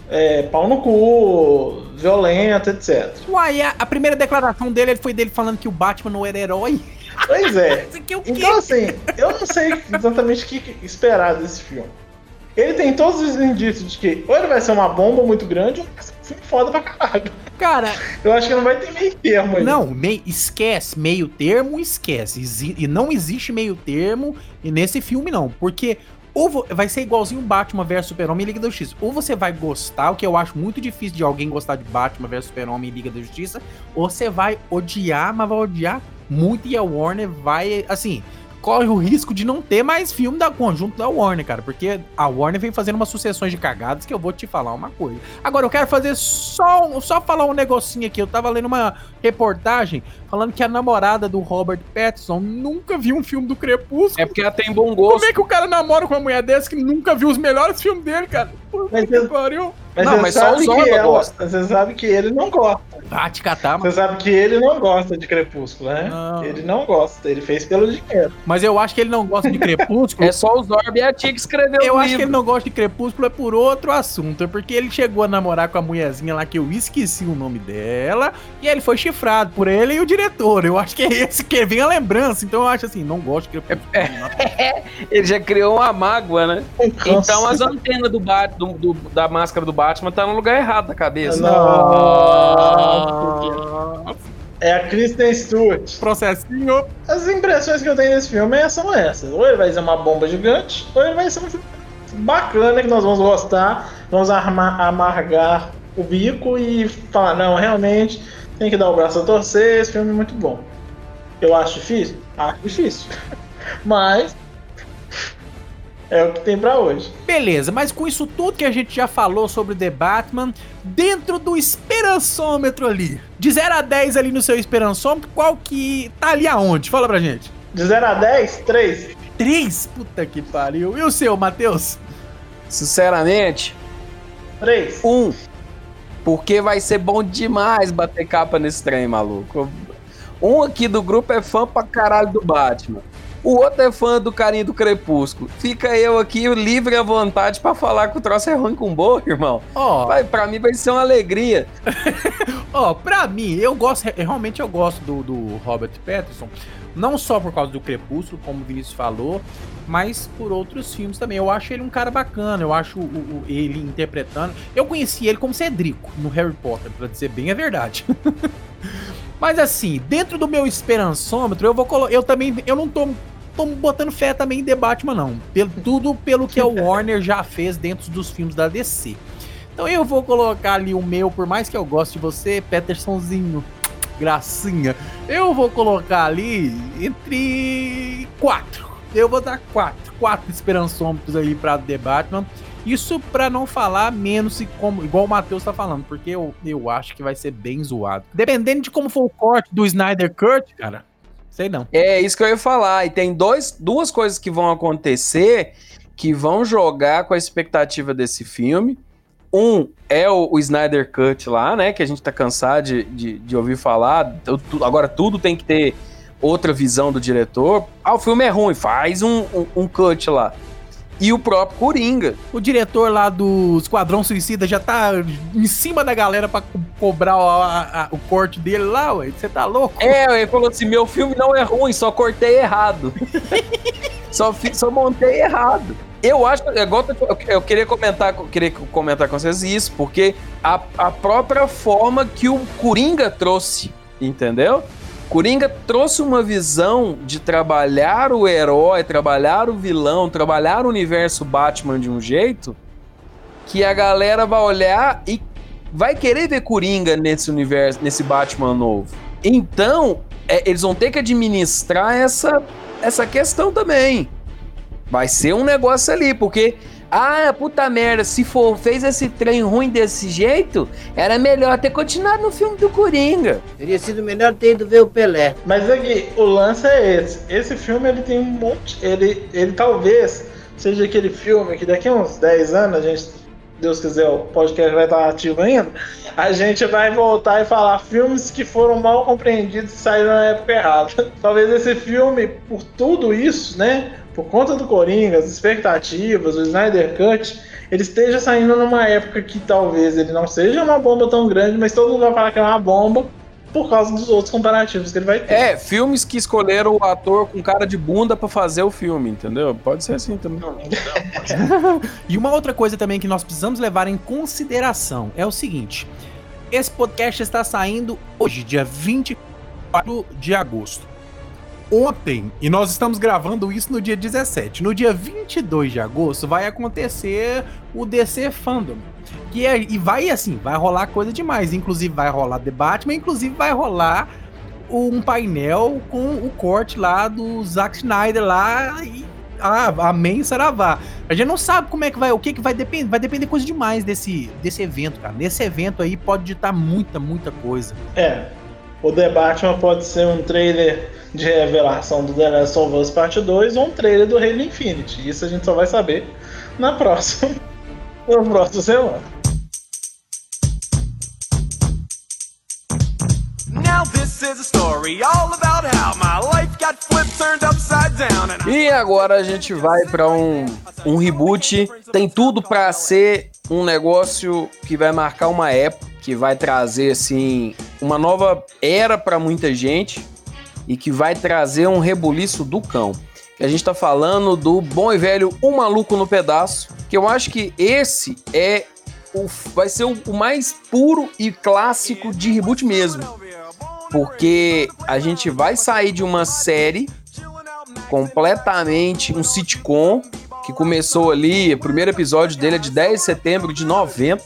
é, pau no cu, violenta, etc. Uai, a, a primeira declaração dele foi dele falando que o Batman não era herói. Pois é. É? Então, assim, eu não sei exatamente o que esperar desse filme. Ele tem todos os indícios de que ou ele vai ser uma bomba muito grande ou vai ser um filme foda pra caralho. Cara, Eu acho que não vai ter meio termo aí. Não, mei- esquece, meio termo, esquece. Exi- e não existe meio termo e nesse filme não, porque ou vai ser igualzinho Batman vs Super-Homem e Liga da Justiça. Ou você vai gostar, o que eu acho muito difícil de alguém gostar de Batman vs Super-Homem e Liga da Justiça, ou você vai odiar, mas vai odiar muito e a Warner vai, assim, corre o risco de não ter mais filme da conjunto da Warner, cara, porque a Warner vem fazendo umas sucessões de cagadas que eu vou te falar uma coisa. Agora eu quero fazer só um- só falar um negocinho aqui. Eu tava lendo uma reportagem falando que a namorada do Robert Pattinson nunca viu um filme do Crepúsculo. É porque ela tem bom Como gosto. é que o cara namora com uma mulher dessa que nunca viu os melhores filmes dele, cara? Puta Mas que eu- pariu. Mas Não, mas só homens que ela, gostam. Você sabe que ele não gosta. Vai te catar, mano. Você sabe que ele não gosta de Crepúsculo, né? Não. Ele não gosta. Ele fez pelo dinheiro. Mas eu acho que ele não gosta de Crepúsculo. É só o Zorba e a tia que escreveu Eu o acho que livro. ele não gosta de Crepúsculo é por outro assunto. É porque ele chegou a namorar com a mulherzinha lá que eu esqueci o nome dela. E aí ele foi chifrado por ele e o diretor. Eu acho que é esse que vem a lembrança. Então eu acho assim, não gosto de Crepúsculo. Ele já criou uma mágoa, né? Então as antenas do, Bat- do- do- da máscara do Batman tá no lugar errado da cabeça. Nossa. É a Kristen Stewart. Processinho. As impressões que eu tenho desse filme é- são essas. Ou ele vai ser uma bomba gigante, ou ele vai ser um filme bacana que nós vamos gostar, vamos amargar o bico e falar, não, realmente tem que dar o braço a torcer, esse filme é muito bom. Eu acho difícil? Acho difícil. Mas É o que tem pra hoje. Beleza, mas com isso tudo que a gente já falou sobre The Batman, dentro do esperançômetro ali, de 0 a 10 ali no seu esperançômetro, qual que tá ali aonde? Fala pra gente. De 0 a 10, 3. 3? Puta que pariu. E o seu, Matheus? Sinceramente, 3. um. Porque vai ser bom demais bater capa nesse trem, maluco. Um aqui do grupo é fã pra caralho do Batman. O outro é fã do carinho do Crepúsculo. Fica eu aqui livre à vontade pra falar que o troço é ruim com boa, irmão. Ó, Vai, pra mim vai ser uma alegria. ó, pra mim, eu gosto, realmente eu gosto do, do Robert Pattinson, não só por causa do Crepúsculo, como o Vinícius falou, mas por outros filmes também. Eu acho ele um cara bacana, eu acho o- o- ele interpretando. Eu conheci ele como Cedrico no Harry Potter, pra dizer bem a verdade. mas assim, dentro do meu esperançômetro, eu vou colocar. Eu também. Eu não tô. Tô botando fé também em The Batman, não. Pelo, tudo pelo que a Warner já fez dentro dos filmes da DC. Então eu vou colocar ali o meu, por mais que eu goste de você, Petersonzinho, gracinha. Eu vou colocar ali entre quatro. Eu vou dar quatro, quatro esperançômetros aí pra The Batman. Isso pra não falar menos e como, igual o Matheus tá falando, porque eu, eu acho que vai ser bem zoado. Dependendo de como for o corte do Snyder Cut, cara, sei não. É isso que eu ia falar. E tem dois, duas coisas que vão acontecer que vão jogar com a expectativa desse filme. Um é o, o Snyder Cut lá, né? Que a gente tá cansado de, de, de ouvir falar. Agora tudo tem que ter outra visão do diretor. Ah, o filme é ruim, faz um, um, um cut lá. E o próprio Coringa. O diretor lá do Esquadrão Suicida já tá em cima da galera pra co- cobrar o, a- a- o corte dele lá, ué. Você tá louco? É, ele falou assim: meu filme não é ruim, só cortei errado. só, só montei errado. Eu acho, é igual eu, queria comentar, queria comentar com vocês isso, porque a, a própria forma que o Coringa trouxe, entendeu? Coringa trouxe uma visão de trabalhar o herói, trabalhar o vilão, trabalhar o universo Batman de um jeito que a galera vai olhar e vai querer ver Coringa nesse universo, nesse Batman novo. Então, é, eles vão ter que administrar essa, essa questão também. Vai ser um negócio ali, porque. Ah, puta merda, se for, fez esse trem ruim desse jeito, era melhor ter continuado no filme do Coringa. Teria sido melhor ter ido ver o Pelé. Mas aqui, o lance é esse. Esse filme ele tem um monte. Ele, ele talvez seja aquele filme que daqui a uns 10 anos, a gente, Deus quiser, o podcast vai estar ativo ainda. A gente vai voltar e falar filmes que foram mal compreendidos e saíram na época errada. Talvez esse filme, por tudo isso, né? Por conta do Coringa, as expectativas, o Snyder Cut, ele esteja saindo numa época que talvez ele não seja uma bomba tão grande, mas todo mundo vai falar que é uma bomba por causa dos outros comparativos que ele vai ter. É, filmes que escolheram o ator com cara de bunda pra fazer o filme, entendeu? Pode ser assim também. E uma outra coisa também que nós precisamos levar em consideração é o seguinte: esse podcast está saindo hoje, dia 24 de agosto. Ontem, e nós estamos gravando isso no dia 17. No dia 22 de agosto vai acontecer o DC Fandom. Que é, e vai assim, vai rolar coisa demais. Inclusive vai rolar debate, mas inclusive vai rolar um painel com o corte lá do Zack Snyder lá e ah, amém, saravá. A gente não sabe como é que vai, o que que vai depender, vai depender coisa demais desse, desse evento, cara. Nesse evento aí pode ditar muita, muita coisa. É. O The Batman pode ser um trailer de revelação do The Last of Us Parte 2 ou um trailer do Halo Infinite. Isso a gente só vai saber na próxima. Na próxima semana. E agora a gente vai pra um, um reboot. Tem tudo pra ser um negócio que vai marcar uma época, que vai trazer assim uma nova era pra muita gente e que vai trazer um rebuliço do cão. Que a gente tá falando do bom e velho Um Maluco no Pedaço, que eu acho que esse é o, vai ser o mais puro e clássico de reboot mesmo. Porque a gente vai sair de uma série completamente um sitcom que começou ali, o primeiro episódio dele é de 10 de setembro de 90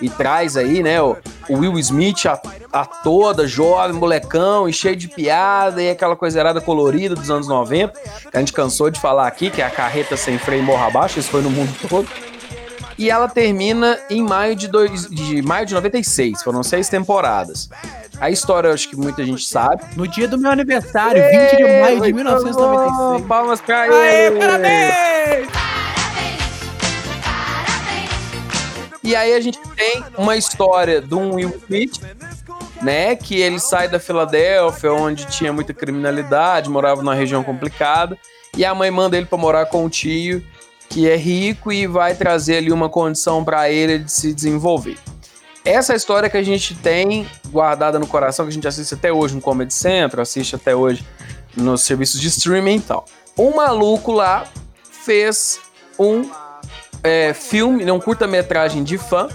e traz aí, né, o, Will Smith a, a toda, jovem, molecão e cheio de piada e aquela coisa errada colorida dos anos 90, que a gente cansou de falar aqui, que é a carreta sem freio morra abaixo, isso foi no mundo todo. E ela termina em maio de, dois, de maio de 96, foram seis temporadas. A história eu acho que muita gente sabe. No dia do meu aniversário, 20 de maio de 1996. Palmas pra Aê, ele! parabéns! E aí a gente tem uma história de um Will Smith, né? Que ele sai da Filadélfia, onde tinha muita criminalidade, morava numa região complicada, e a mãe manda ele para morar com o tio, que é rico e vai trazer ali uma condição para ele de se desenvolver. Essa história que a gente tem guardada no coração, que a gente assiste até hoje no Comedy Central, assiste até hoje nos serviços de streaming e tal. Um maluco lá fez um é, filme, né, um curta-metragem de fã,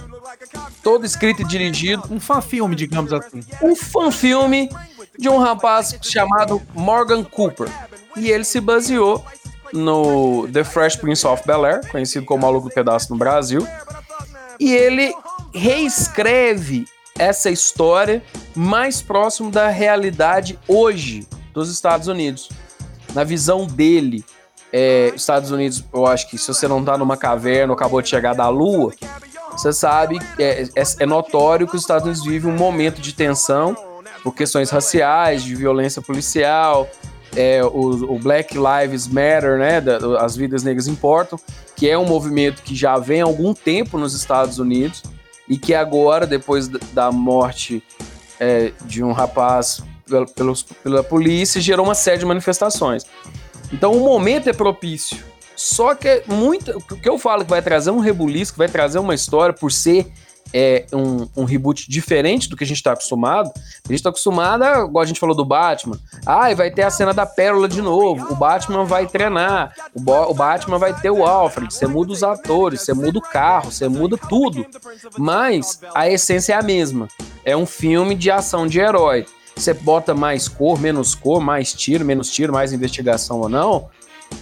todo escrito e dirigido, Um fã-filme, digamos assim. um fã-filme de um rapaz chamado Morgan Cooper. E ele se baseou no The Fresh Prince of Bel-Air, conhecido como Maluco do Pedaço no Brasil. E ele reescreve essa história mais próximo da realidade hoje dos Estados Unidos. Na visão dele, é, Estados Unidos, eu acho que se você não tá numa caverna ou acabou de chegar da Lua, você sabe, é, é, é notório que os Estados Unidos vivem um momento de tensão por questões raciais, de violência policial, é, o, o Black Lives Matter, né, da- as vidas negras importam, que é um movimento que já vem há algum tempo nos Estados Unidos e que agora, depois da- morte é, de um rapaz pela, pelos- pela polícia, gerou uma série de manifestações. Então o momento é propício. Só que é muito. O que eu falo que vai trazer um rebuliço, que vai trazer uma história por ser é, um, um reboot diferente do que a gente está acostumado. A gente está acostumado, igual a gente falou do Batman. Ah, e vai ter a cena da pérola de novo. O Batman vai treinar. O, Bo- o Batman vai ter o Alfred. Você muda os atores, você muda o carro, você muda tudo. Mas a essência é a mesma. É um filme de ação de herói. Você bota mais cor, menos cor, mais tiro, menos tiro, mais investigação ou não.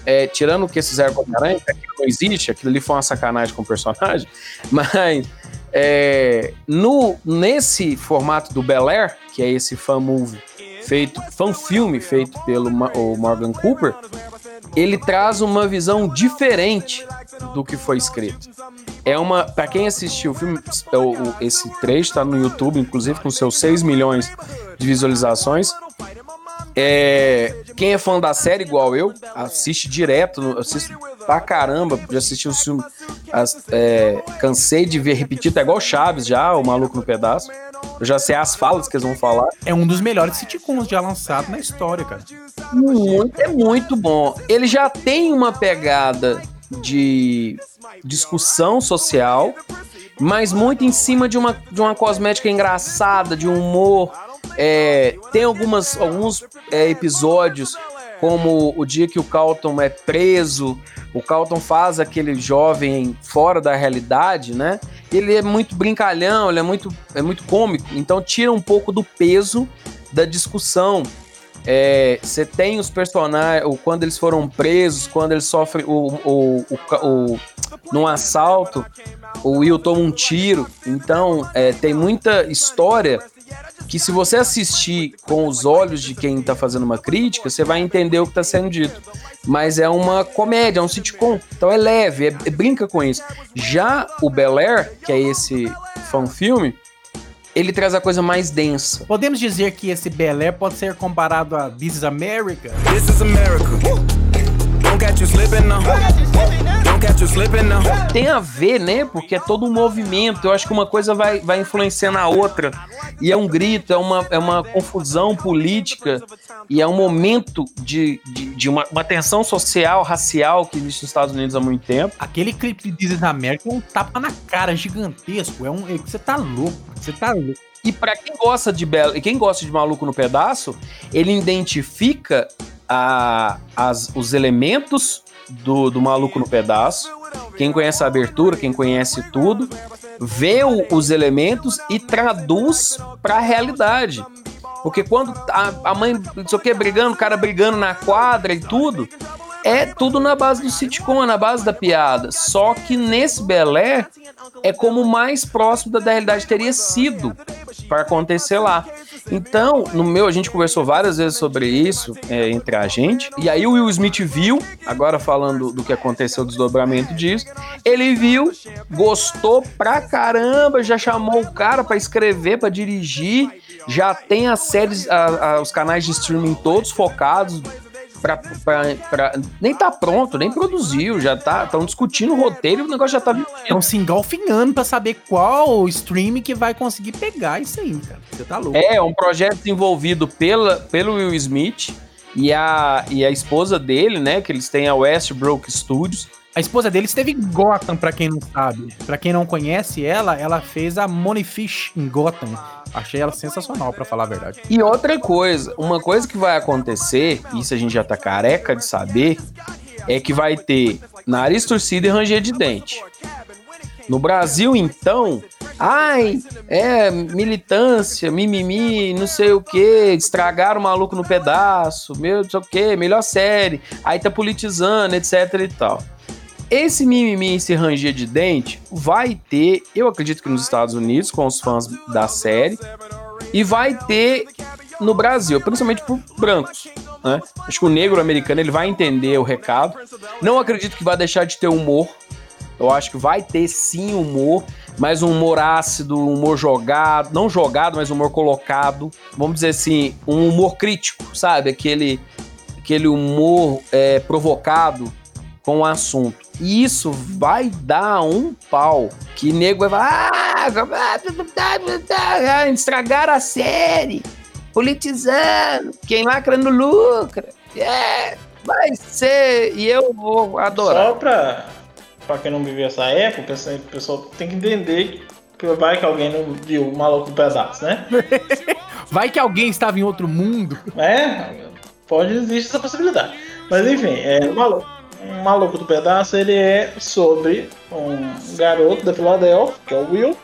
É, tirando o que fizeram com o que aquilo não existe, aquilo ali foi uma sacanagem com o personagem, mas é, no, nesse formato do Bel Air, que é esse fan movie feito, fan filme feito pelo Ma- o Morgan Cooper, ele traz uma visão diferente do que foi escrito. É uma, para quem assistiu o filme, esse trecho está no YouTube, inclusive com seus 6 milhões de visualizações. É, quem é fã da série, igual eu, assiste direto, assisto pra caramba, já assisti os filmes, as- é, cansei de ver repetido, é igual Chaves já, o Maluco no Pedaço. Eu já sei as falas que eles vão falar. É um dos melhores sitcoms já lançado na história, cara. Muito, é muito bom. Ele já tem uma pegada de discussão social, mas muito em cima de uma, de uma cosmética engraçada, de um humor. É, tem algumas, alguns é, episódios, como o dia que o Carlton é preso, o Carlton faz aquele jovem fora da realidade, né? Ele é muito brincalhão, ele é muito, é muito cômico, então tira um pouco do peso da discussão é, você tem os personagens, o- quando eles foram presos, quando eles sofrem o, o, o, o- num assalto, o Will toma um tiro. Então, é, tem muita história que se você assistir com os olhos de quem tá fazendo uma crítica, você vai entender o que tá sendo dito. Mas é uma comédia, é um sitcom. Então é leve, é- é- brinca com isso. Já o Bel Air, que é esse fan filme, ele traz a coisa mais densa. Podemos dizer que esse Bel Air pode ser comparado a This is America? This is America. Don't tem a ver, né? Porque é todo um movimento. Eu acho que uma coisa vai, vai influenciando a outra. E é um grito, é uma, é uma confusão política e é um momento de, de, de uma, uma tensão social, racial que existe nos Estados Unidos há muito tempo. Aquele clipe de This is America é um tapa na cara gigantesco. É um. é Você tá louco. Você tá louco. E pra quem gosta de Belo, e quem gosta de Maluco no Pedaço, ele identifica a, as, os elementos do, do Maluco no Pedaço. Quem conhece a abertura, quem conhece tudo, vê o- os elementos e traduz pra realidade. Porque quando a, a mãe, não sei o que, brigando, o cara brigando na quadra e tudo, é tudo na base do sitcom, é na base da piada. Só que nesse Bel Air é como mais próximo da, da realidade teria sido para acontecer lá. Então, no meu, a gente conversou várias vezes sobre isso é, entre a gente. E aí o Will Smith viu, agora falando do que aconteceu, o desdobramento disso. Ele viu, gostou pra caramba, já chamou o cara pra escrever, pra dirigir. Já tem as séries, a- a- os canais de streaming todos focados. Pra, pra- pra- nem tá pronto, nem produziu, já tá. Estão discutindo o roteiro e o negócio já tá Estão se engalfinhando pra saber qual stream que vai conseguir pegar isso aí, cara. Você tá louco. É, um projeto desenvolvido pela, pelo Will Smith e a, e a esposa dele, né? Que eles têm a Westbrook Studios. A esposa dele esteve em Gotham, pra quem não sabe. Pra quem não conhece ela, ela fez a Money Fish em Gotham. Achei ela sensacional, pra falar a verdade. E outra coisa, uma coisa que vai acontecer, isso a gente já tá careca de saber, é que vai ter nariz torcido e ranger de dente. No Brasil, então, ai, é militância, mimimi, não sei o que, estragaram o maluco no pedaço, meu, não sei o que, melhor série, aí tá politizando, etc e tal. Esse mimimi, esse ranger de dente, vai ter, eu acredito que nos Estados Unidos, com os fãs da série, e vai ter no Brasil, principalmente por brancos. Né? Acho que o negro americano ele vai entender o recado. Não acredito que vai deixar de ter humor. Eu acho que vai ter sim humor, mas um humor ácido, um humor jogado, não jogado, mas um humor colocado. Vamos dizer assim, um humor crítico, sabe? Aquele, aquele humor é, provocado com o assunto. E isso vai dar um pau. Que nego vai falar: ah, estragaram a série, politizando, quem lacra no lucra. É, vai ser, e eu vou adorar. Só pra, pra quem não viveu essa época, o pessoal, o pessoal tem que entender que vai que alguém não viu o maluco pedaço, né? Vai que alguém estava em outro mundo. É, pode existir essa possibilidade. Mas enfim, é, o maluco, o maluco do pedaço ele é sobre um garoto da Filadélfia, que é o Will,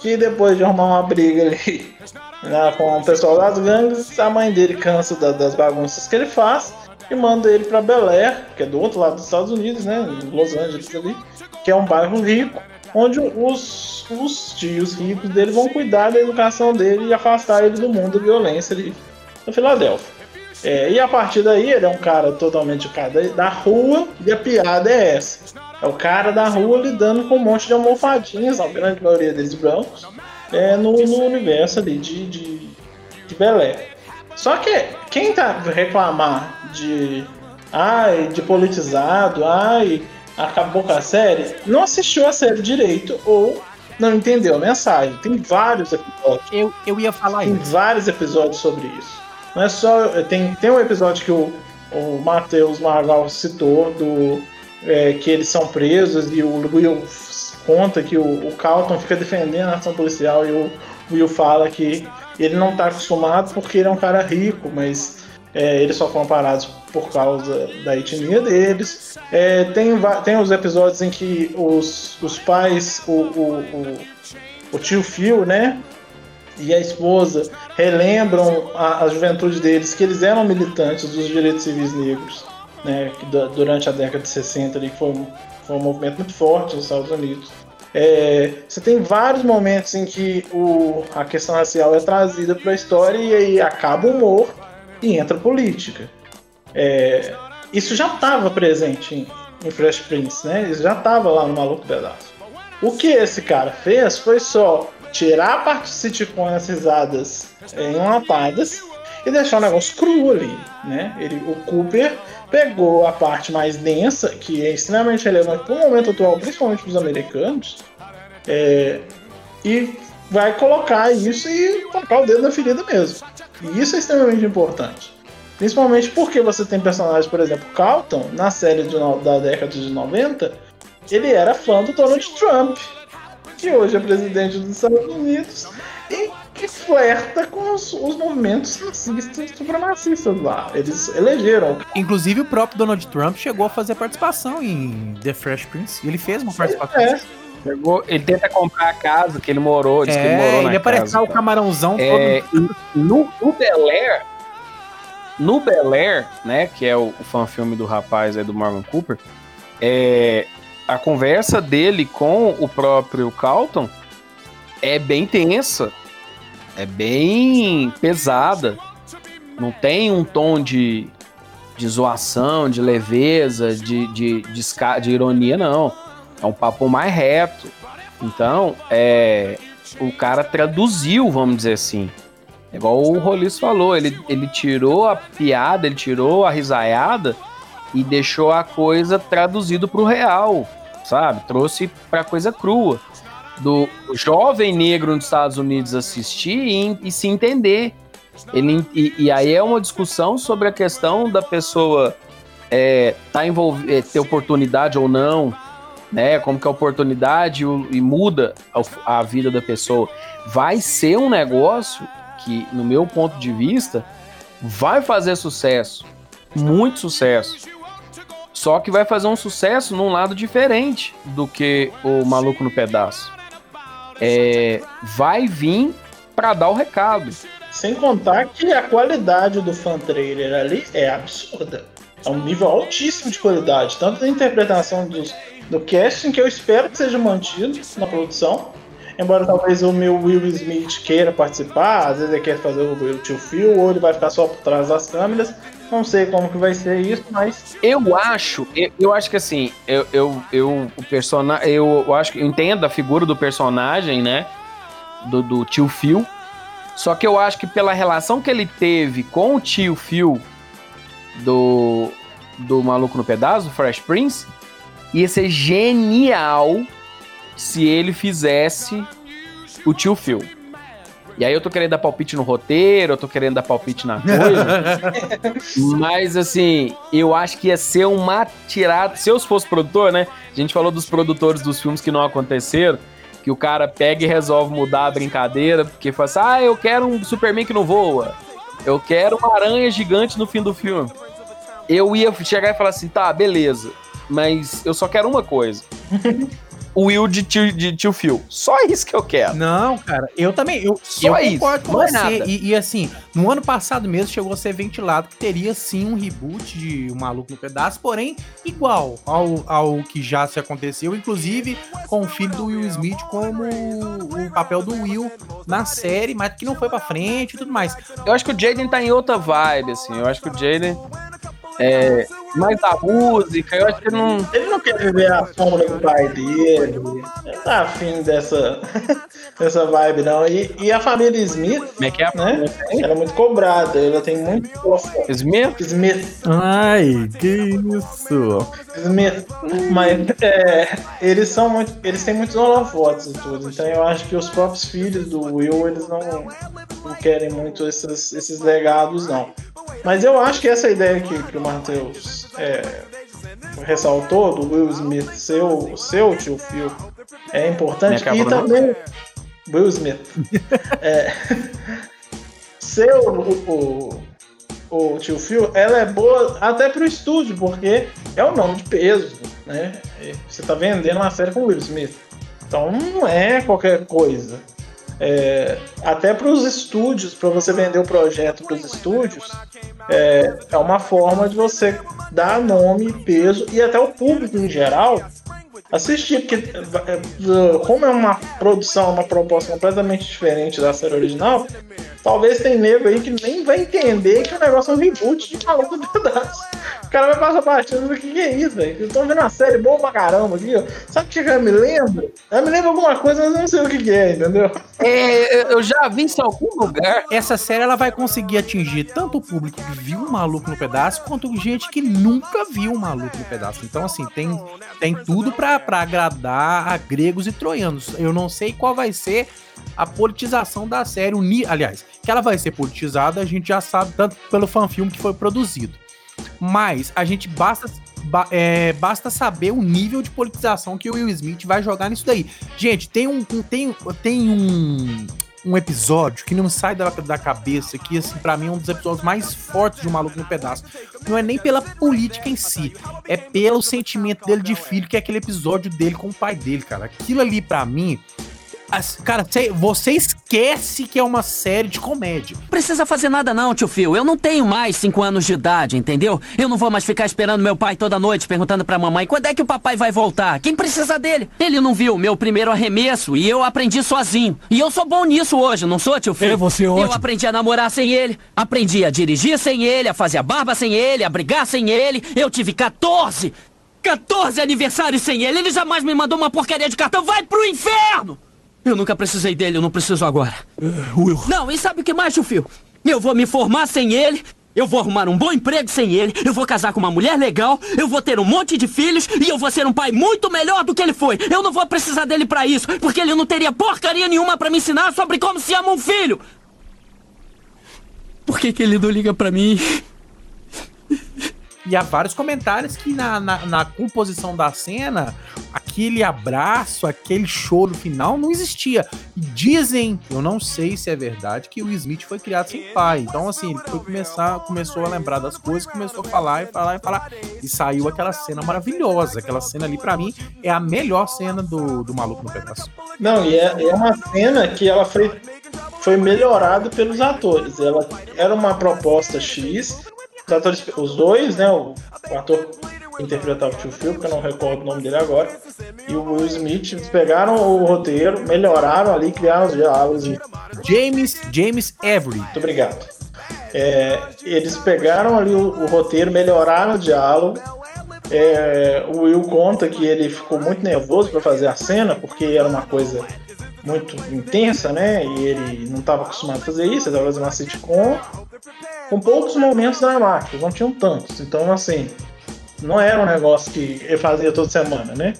que depois de arrumar uma briga ali né, com o pessoal das gangues, a mãe dele cansa da- das bagunças que ele faz e manda ele pra Bel Air, que é do outro lado dos Estados Unidos, né, Los Angeles ali, que é um bairro rico, onde os, os tios ricos dele vão cuidar da educação dele e afastar ele do mundo da violência ali na Filadélfia. É, e a partir daí ele é um cara totalmente cara da, rua e a piada é essa. É o cara da rua lidando com um monte de almofadinhas, a grande maioria deles brancos, é, no, no universo ali de, de, de Bel Air. Só que quem tá reclamar de ai, de politizado, ai, acabou com a série, não assistiu a série direito ou não entendeu a mensagem. Tem vários episódios. Eu, eu ia falar Tem isso. vários episódios sobre isso. Não é só. Tem, tem um episódio que o, o Matheus Margal citou do. é, que eles são presos e o Will conta que o, o Carlton fica defendendo a ação policial e o Will fala que ele não está acostumado porque ele é um cara rico, mas é, eles só foram parados por causa da etnia deles. É, tem, tem os episódios em que os, os pais, o, o, o, o tio Phil, né? E a esposa relembram a, a juventude deles que eles eram militantes dos direitos civis negros, né, durante a década de 60 ali, que foi, um- foi um movimento muito forte nos Estados Unidos. É, você tem vários momentos em que o, a questão racial é trazida para a história e aí acaba o humor e entra política. É, isso já estava presente em, em Fresh Prince, né? Isso já estava lá no Maluco Pedaço. O que esse cara fez foi só tirar a parte sitcom as risadas enlatadas e deixar o negócio cru ali, né? Ele, o Cooper pegou a parte mais densa, que é extremamente relevante para o momento atual, principalmente para os americanos, é, e vai colocar isso e colocar o dedo na ferida mesmo. E isso é extremamente importante. Principalmente porque você tem personagens, por exemplo, Carlton, na série de da década de 90, ele era fã do Donald Trump, que hoje é presidente dos Estados Unidos e que flerta com os, os movimentos racistas e supremacistas lá. Eles elegeram. Inclusive, o próprio Donald Trump chegou a fazer participação em The Fresh Prince. E ele fez uma participação. É, Chegou- ele tenta comprar a casa que ele morou, diz que ele morou É, na ele apareceu casa, o camarãozão É, todo. no, no Bel Air, no Bel Air, né, que é o, o fã-filme do rapaz aí do Morgan Cooper, é, a conversa dele com o próprio Calton é bem tensa, é bem pesada. Não tem um tom de, de zoação, de leveza, de, de, de, de ironia, não. É um papo mais reto. Então, é, o cara traduziu, vamos dizer assim. É Igual o Roliço falou, ele, ele tirou a piada, ele tirou a risaiada e deixou a coisa traduzido pro real, sabe? Trouxe pra coisa crua. Do jovem negro nos Estados Unidos assistir e, e se entender. Ele, e, e aí é uma discussão sobre a questão da pessoa é, tá envolv- é, ter oportunidade ou não, né? Como que a oportunidade o- e muda a, a vida da pessoa. Vai ser um negócio que, no meu ponto de vista, vai fazer sucesso. Muito sucesso. Só que vai fazer um sucesso num lado diferente do que o Maluco no Pedaço. É, vai vir pra dar o recado. Sem contar que a qualidade do fan trailer ali é absurda. É um nível altíssimo de qualidade, tanto da interpretação dos, do casting, que eu espero que seja mantido na produção. Embora talvez o meu Will Smith queira participar, às vezes ele quer fazer o, o tio Phil, ou ele vai ficar só por trás das câmeras. Não sei como que vai ser isso, mas Eu acho, eu, eu acho que assim, eu, eu, eu o personagem, eu, eu acho que eu entendo a figura do personagem, né? Do, do tio Phil. Só que eu acho que pela relação que ele teve com o tio Phil do, do Maluco no Pedaço, do Fresh Prince, ia ser genial se ele fizesse o tio Phil. E aí eu tô querendo dar palpite no roteiro, eu tô querendo dar palpite na coisa. Mas assim, eu acho que ia ser uma tirada. Se eu fosse produtor, né? A gente falou dos produtores dos filmes que não aconteceram. Que o cara pega e resolve mudar a brincadeira, porque fala assim: ah, eu quero um Superman que não voa. Eu quero uma aranha gigante no fim do filme. Eu ia chegar e falar assim: tá, beleza. Mas eu só quero uma coisa. o Will de tio, de tio Phil. Só isso que eu quero. Não, cara, eu também, eu, Só eu isso, concordo com não é você. nada. E, e, assim, no ano passado mesmo chegou a ser ventilado que teria sim um reboot de O Maluco no Pedaço, porém igual ao, ao que já se aconteceu, inclusive com o filho do Will Smith como o papel do Will na série, mas que não foi pra frente e tudo mais. Eu acho que o Jaden tá em outra vibe, assim. Eu acho que o Jaden é mais da música. Eu acho que ele não. ele não quer viver a sombra do pai dele. Ele tá afim dessa, dessa vibe, não. E, e a família Smith, Como é que é? né? Ela é muito cobrada, ela tem muito. Smith? Smith. Ai, que isso. Smith. Mas é, eles são muito. Eles têm muitos holofotes e tudo. Então eu acho que os próprios filhos do Will, eles não, não querem muito esses, esses legados, não. Mas eu acho que essa ideia que, que o Matheus é, ressaltou, do Will Smith ser o seu tio Phil, é importante. É é E também. Will Smith. é, ser o, o, o, o tio Phil, ela é boa até pro estúdio, porque é um nome de peso, né? Você tá vendendo uma série com o Will Smith. Então não é qualquer coisa. É, até para os estúdios, para você vender o projeto para os estúdios, é, é uma forma de você dar nome, peso e até o público em geral assistir, porque é, como é uma produção, uma proposta completamente diferente da série original, talvez tem nego aí que nem vai entender que o negócio é um reboot de maluco do pedaço. O cara vai passar partindo do que, que é isso, velho? Estão vendo uma série boa pra caramba aqui, ó. Sabe o que ela me lembra? Ela me lembra alguma coisa, mas eu não sei o que, que é, entendeu? É, eu já vi isso em algum lugar. Essa série ela vai conseguir atingir tanto o público que viu o Maluco no Pedaço, quanto gente que nunca viu o Maluco no Pedaço. Então, assim, tem, tem tudo pra, pra agradar a gregos e troianos. Eu não sei qual vai ser a politização da série. Aliás, que ela vai ser politizada, a gente já sabe, tanto pelo fanfilme que foi produzido. Mas a gente basta, ba- é, basta saber o nível de politização que o Will Smith vai jogar nisso daí. Gente, tem um- tem, tem um, um episódio que não sai da, da cabeça, que, assim, pra mim é um dos episódios mais fortes de um Maluco no Pedaço. Não é nem pela política em si, é pelo sentimento dele de filho, que é aquele episódio dele com o pai dele, cara. Aquilo ali, pra mim, cara, cê- você esquece que é uma série de comédia. Precisa fazer nada não, tio Phil. Eu não tenho mais cinco anos de idade, entendeu? Eu não vou mais ficar esperando meu pai toda noite perguntando pra mamãe quando é que o papai vai voltar. Quem precisa dele? Ele não viu meu primeiro arremesso e eu aprendi sozinho. E eu sou bom nisso hoje, não sou, tio Phil? É, você é Eu aprendi a namorar sem ele, aprendi a dirigir sem ele, a fazer a barba sem ele, a brigar sem ele. Eu tive 14! 14 aniversários sem ele! Ele jamais me mandou uma porcaria de cartão. Vai pro inferno! Eu nunca precisei dele, eu não preciso agora. Will. Não, e sabe o que mais, Phil? Eu vou me formar sem ele, eu vou arrumar um bom emprego sem ele, eu vou casar com uma mulher legal, eu vou ter um monte de filhos e eu vou ser um pai muito melhor do que ele foi. Eu não vou precisar dele pra isso, porque ele não teria porcaria nenhuma pra me ensinar sobre como se ama um filho. Por que, que ele não liga pra mim? E há vários comentários que na, na, na composição da cena, aquele abraço, aquele choro final não existia. E dizem, eu não sei se é verdade, que o Smith foi criado sem pai. Então, assim, ele foi começar, começou a lembrar das coisas, começou a falar e falar e falar. E saiu aquela cena maravilhosa. Aquela cena ali, pra mim, é a melhor cena do, do Maluco no Pedaço. Não, e é, é uma cena que ela foi, foi melhorada pelos atores. Ela era uma proposta X. Os atores, os dois, né? O, o ator interpretava o tio Phil, que eu não recordo o nome dele agora, e o Will Smith, eles pegaram o roteiro, melhoraram ali, criaram os diálogos. e- James, James Avery. Muito obrigado. É, eles pegaram ali o, o roteiro, melhoraram o diálogo. É, o Will conta que ele ficou muito nervoso para fazer a cena, porque era uma coisa muito intensa, né? E ele não estava acostumado a fazer isso, ele estava fazendo uma sitcom com poucos momentos dramáticos, não tinham tantos. Então, assim, não era um negócio que ele fazia toda semana, né?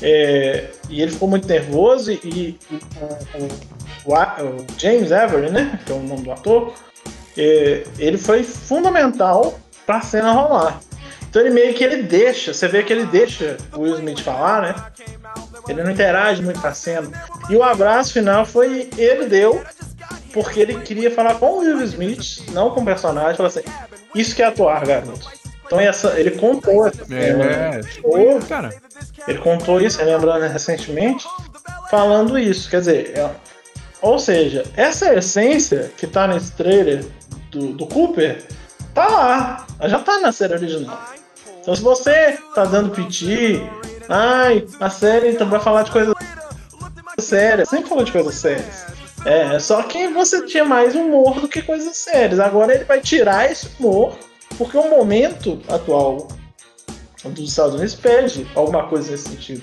É, e ele ficou muito nervoso e, e o, o- o James Avery, né? Que é o nome do ator, é, ele foi fundamental para a cena rolar. Então ele meio que ele deixa, você vê que ele deixa o Will Smith falar, né? Ele não interage muito com a cena. E o abraço final foi ele deu, porque ele queria falar com o Will Smith, não com o personagem, falou assim: Isso que é atuar, garoto. Então essa, ele contou essa. É, Ou- cara. ele contou isso, lembrando recentemente, falando isso. Quer dizer, é- ou seja, essa essência que tá nesse trailer do, do Cooper, tá lá. Ela já tá na série original. Então se você tá dando piti, ai, a série então vai falar de coisas sérias, sempre falou de coisas sérias. É, só que você tinha mais humor do que coisas sérias. Agora ele vai tirar esse humor, porque o momento atual dos Estados Unidos pede alguma coisa nesse sentido.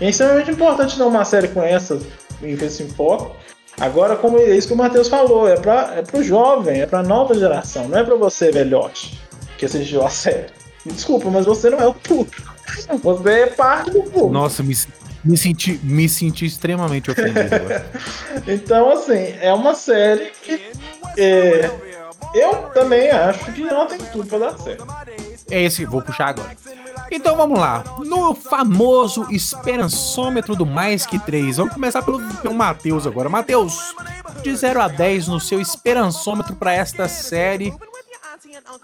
E é extremamente importante ter uma série com essa, com esse enfoque. Agora, como é isso que o Matheus falou, é para é pro jovem, é pra nova geração, não é para você, velhote, que assistiu a série. Me Desculpa, mas você não é o público. Você é parte do público. Nossa, me, me, senti, me senti extremamente ofendido. Então, assim, é uma série que é, eu também acho que ela tem tudo pra dar certo. É esse, vou puxar agora. Então vamos lá. No famoso esperançômetro do mais que 3. Vamos começar pelo, pelo Matheus agora. Matheus, de 0 a 10 no seu esperançômetro pra esta série.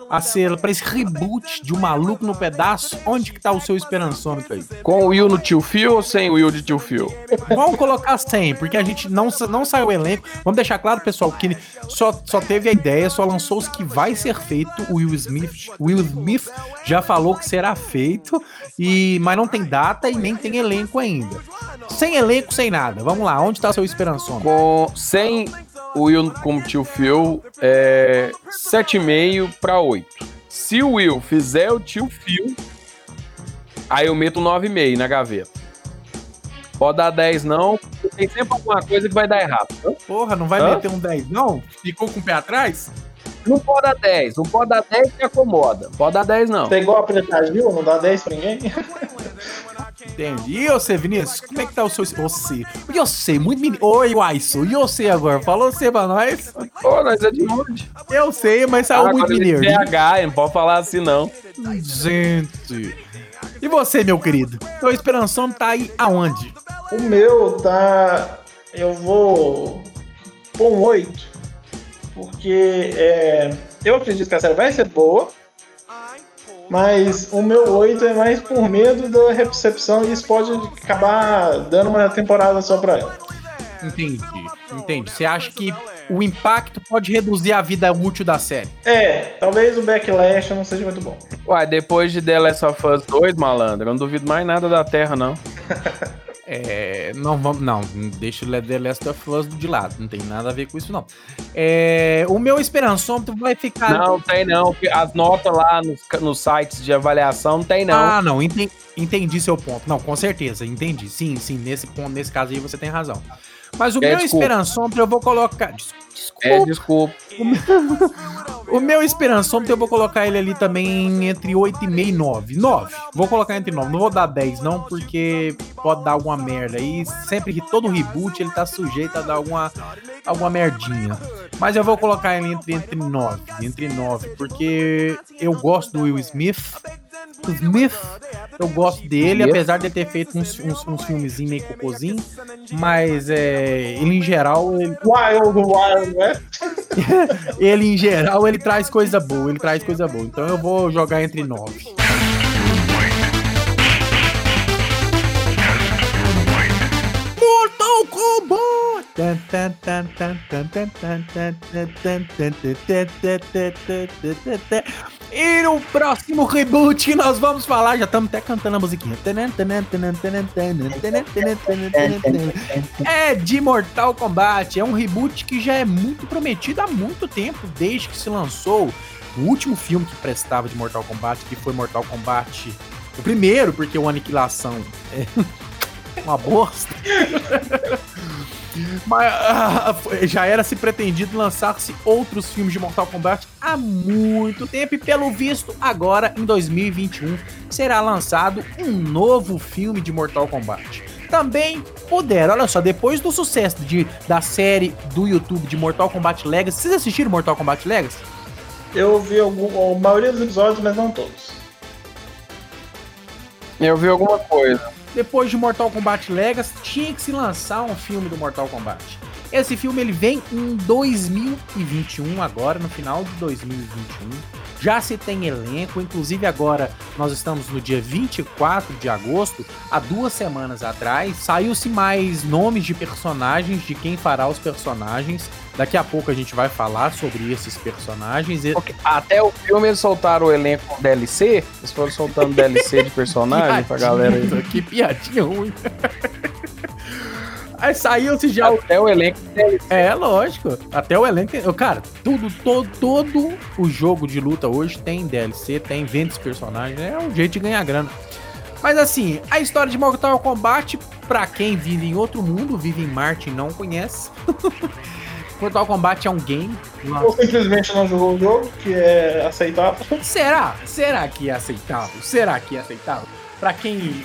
A ser, pra esse reboot de um maluco no pedaço, onde que tá o seu esperançômetro aí? Com o Will no tio Phil ou sem o Will de tio Phil? Vamos colocar 100, porque a gente não, não saiu o elenco. Vamos deixar claro, pessoal, que só, só teve a ideia, só lançou os que vai ser feito. O Will Smith, Will Smith já falou que será feito, e mas não tem data e nem tem elenco ainda. Sem elenco, sem nada. Vamos lá, onde tá o seu esperançômetro? Com, sem o Will como tio Phil, é 7,5 para 8. Se o Will fizer o tio Phil, aí eu meto 9,5 na gaveta. Pode dar 10 não, porque tem sempre alguma coisa que vai dar errado. Porra, não vai Hã? meter um 10, não? Ficou com o pé atrás? Não pode dar 10, não pode dar 10 que acomoda. Pode dar 10 não. Tá igual a Preta Gil, não dá 10 pra ninguém? Entendi. E você, Vinícius? Como é que tá o seu. Você. E você, muito menino. Oi, Waiso. E você agora? Falou você pra nós? Pô, nós é de onde? Eu sei, mas saiu Ah, muito é mineiro. BH, não pode falar assim não. Gente. E você, meu querido? Seu esperanção tá aí aonde? O meu tá. Eu vou pôr um 8. Porque é, eu acredito que a série vai ser boa. Mas o meu 8 é mais por medo da recepção e isso pode acabar dando uma temporada só pra ela. Entendi, entendi. Você acha que o impacto pode reduzir a vida útil da série? É, talvez o Backlash não seja muito bom. Uai, depois de The Last of Us 2, malandro, eu não duvido mais nada da Terra, não. É, não vamos, não, deixa o The Last of Us de lado, não tem nada a ver com isso não. É, o meu esperançômetro vai ficar Não, tem não. As notas lá nos, nos sites de avaliação não tem não. Ah, não, entendi, entendi seu ponto. Não, com certeza, entendi. Sim, sim, nesse ponto, nesse caso aí você tem razão. Mas o É, meu desculpa. esperançômetro eu vou colocar. É, Desculpa. desculpa. O meu esperançômetro eu vou colocar ele ali também entre 8,5 e 9. 9. Vou colocar entre 9. Não vou dar 10, não, porque pode dar alguma merda. E sempre que todo reboot ele tá sujeito a dar alguma, alguma merdinha. Mas eu vou colocar ele entre, entre 9. Entre 9. Porque eu gosto do Will Smith. O Smith, eu gosto dele, apesar de ter feito uns, uns, uns filmezinhos meio cocôzinho. Mas é, ele em geral, ele, Wild Wild West. ele em geral, ele traz coisa boa, ele traz coisa boa. Então eu vou jogar entre nove. Mortal Kombat! E no próximo reboot que nós vamos falar, já estamos até cantando a musiquinha. É de Mortal Kombat. É um reboot que já é muito prometido há muito tempo, desde que se lançou o último filme que prestava de Mortal Kombat, que foi Mortal Kombat. O primeiro, porque o Aniquilação é uma bosta. Mas foi- já era se pretendido lançar-se outros filmes de Mortal Kombat há muito tempo e pelo visto agora em 2021 será lançado um novo filme de Mortal Kombat. Também puderam, olha só, depois do sucesso de, da série do YouTube de Mortal Kombat Legacy, vocês assistiram Mortal Kombat Legacy? Eu vi algum, a maioria dos episódios, mas não todos. Eu vi alguma coisa. Depois de Mortal Kombat Legacy, tinha que se lançar um filme do Mortal Kombat. Esse filme ele vem em 2021, agora no final de 2021. Já se tem elenco, inclusive agora nós estamos no dia 24 de agosto, há duas semanas atrás, saiu-se mais nomes de personagens, de quem fará os personagens. Daqui a pouco a gente vai falar sobre esses personagens. Porque até o filme eles soltaram o elenco DLC, eles foram soltando DLC de personagem pra galera aí. Que piadinha ruim. Aí saiu-se já o Até o elenco. É, lógico. Até o elenco. tem- Cara, tudo, todo, todo o jogo de luta hoje tem DLC, tem vende personagens. É um jeito de ganhar grana. Mas assim, a história de Mortal Kombat, pra quem vive em outro mundo, vive em Marte e não conhece. Mortal Kombat é um game. Ou simplesmente não jogou o jogo, que é aceitável. Será? Será que é aceitável? Será que é aceitável? Pra quem.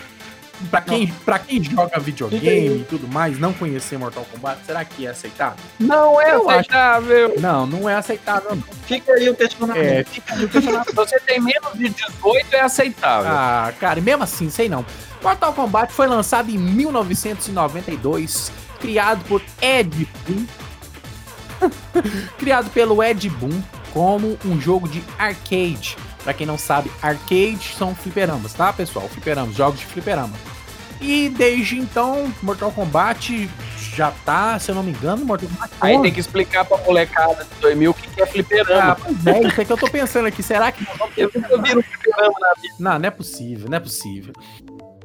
Pra quem, pra quem joga videogame e tudo mais, não conhecer Mortal Kombat, será que é aceitável? Não é Eu acho. aceitável. Não, não é aceitável, não. Fica aí o questionamento. É, fica aí o questionamento. Se você tem menos de 18, é aceitável. Ah, cara, e mesmo assim, sei não. Mortal Kombat foi lançado em 1992, criado por Ed Boon. criado pelo Ed Boon como um jogo de arcade. Pra quem não sabe, arcade são fliperamas, tá, pessoal? Fliperamas, jogos de fliperama. E desde então, Mortal Kombat já tá, se eu não me engano, Mortal Kombat Aí 11. tem que explicar pra molecada de 2000 o que que é Ah, fliperama. pois é, isso é que eu tô pensando aqui. Será que Eu nunca vi um fliperama na vida. Não, não é possível, não é possível.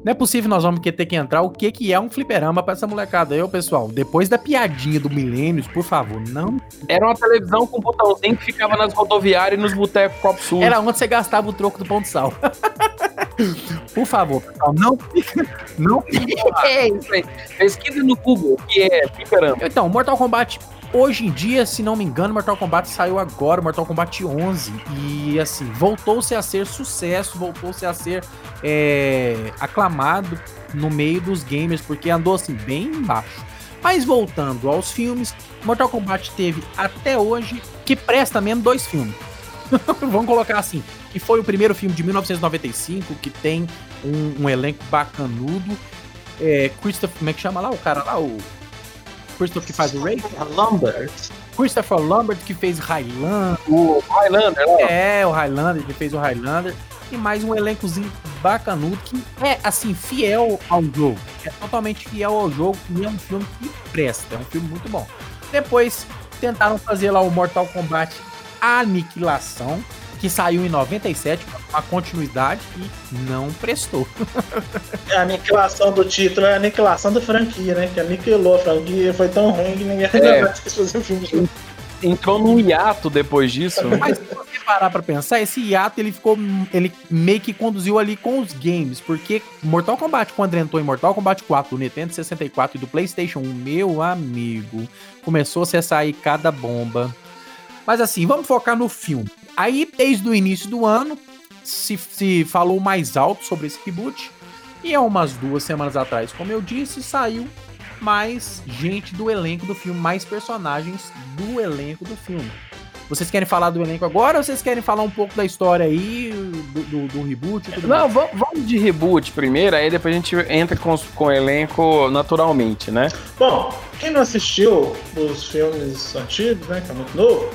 Não é possível nós vamos ter que entrar o que, que é um fliperama pra essa molecada. Eu, pessoal, depois da piadinha do Milênios, por favor, não. Era uma televisão com um botãozinho que ficava nas rodoviárias e nos botecos copo sul. Era onde você gastava o troco do pão de sal. por favor, pessoal, não fica. Não fica. É isso aí. Pesquisa no Google o que é fliperama. Então, Mortal Kombat, hoje em dia, se não me engano, Mortal Kombat saiu agora, Mortal Kombat 11. E, assim, voltou-se a ser sucesso, voltou-se a ser é, aclamado no meio dos gamers, porque andou, assim, bem embaixo. Mas voltando aos filmes, Mortal Kombat teve até hoje, que presta mesmo, dois filmes. Vamos colocar assim, que foi o primeiro filme de 1995, que tem um, um elenco bacanudo. É, Christopher, como é que chama lá o cara lá? O Christopher que faz o Ray? Lambert. Christopher Lambert que fez Highlander. O Highlander, ó. É, o Highlander, que fez o Highlander. E mais um elencozinho bacanudo que é, assim, fiel ao jogo. é totalmente fiel ao jogo e é um filme que presta, é um filme muito bom. Depois tentaram fazer lá o Mortal Kombat Aniquilação, que saiu em 97, com a continuidade e não prestou. A aniquilação do título é a aniquilação da franquia, né? Que aniquilou a franquia, foi tão ruim que ninguém É. mais quis fazer o filme junto. Entrou num hiato depois disso. Mas se você parar pra pensar, esse hiato ele ficou. Ele meio que conduziu ali com os games. Porque Mortal Kombat, quando entrou em Mortal Kombat 4 do Nintendo 64 e do PlayStation 1, meu amigo, começou -se a sair cada bomba. Mas assim, vamos focar no filme. Aí, desde o início do ano, se, se falou mais alto sobre esse reboot. E há umas duas semanas atrás, como eu disse, saiu mais gente do elenco do filme, mais personagens do elenco do filme. Vocês querem falar do elenco agora ou vocês querem falar um pouco da história aí, do, do, do reboot e tudo Não, mais? vamos, vamos de reboot primeiro, aí depois a gente entra com, com o elenco naturalmente, né? Bom, quem não assistiu os filmes antigos, né? Que é muito novo,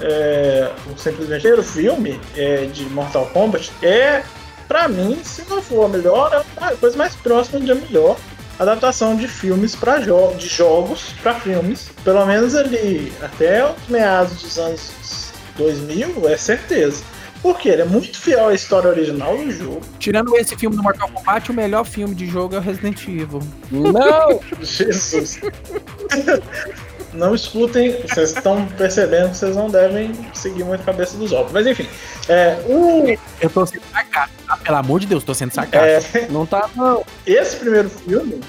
é, o simplesmente o primeiro filme é, de Mortal Kombat é, pra mim, se não for a melhor, é a coisa mais próxima de a melhor adaptação de filmes para jo de jogos para filmes. Pelo menos ali até os meados dos anos 2000, é certeza. Porque ele é muito fiel à história original do jogo. Tirando esse filme do Mortal Kombat, o melhor filme de jogo é o Resident Evil. Não! Jesus. Não escutem, vocês estão percebendo que vocês não devem seguir muito a cabeça dos outros. Mas enfim, é, o, Eu tô sendo sarcástico, tá? Pelo amor de Deus, tô sendo sarcástico. é, Não tá, não. esse primeiro filme,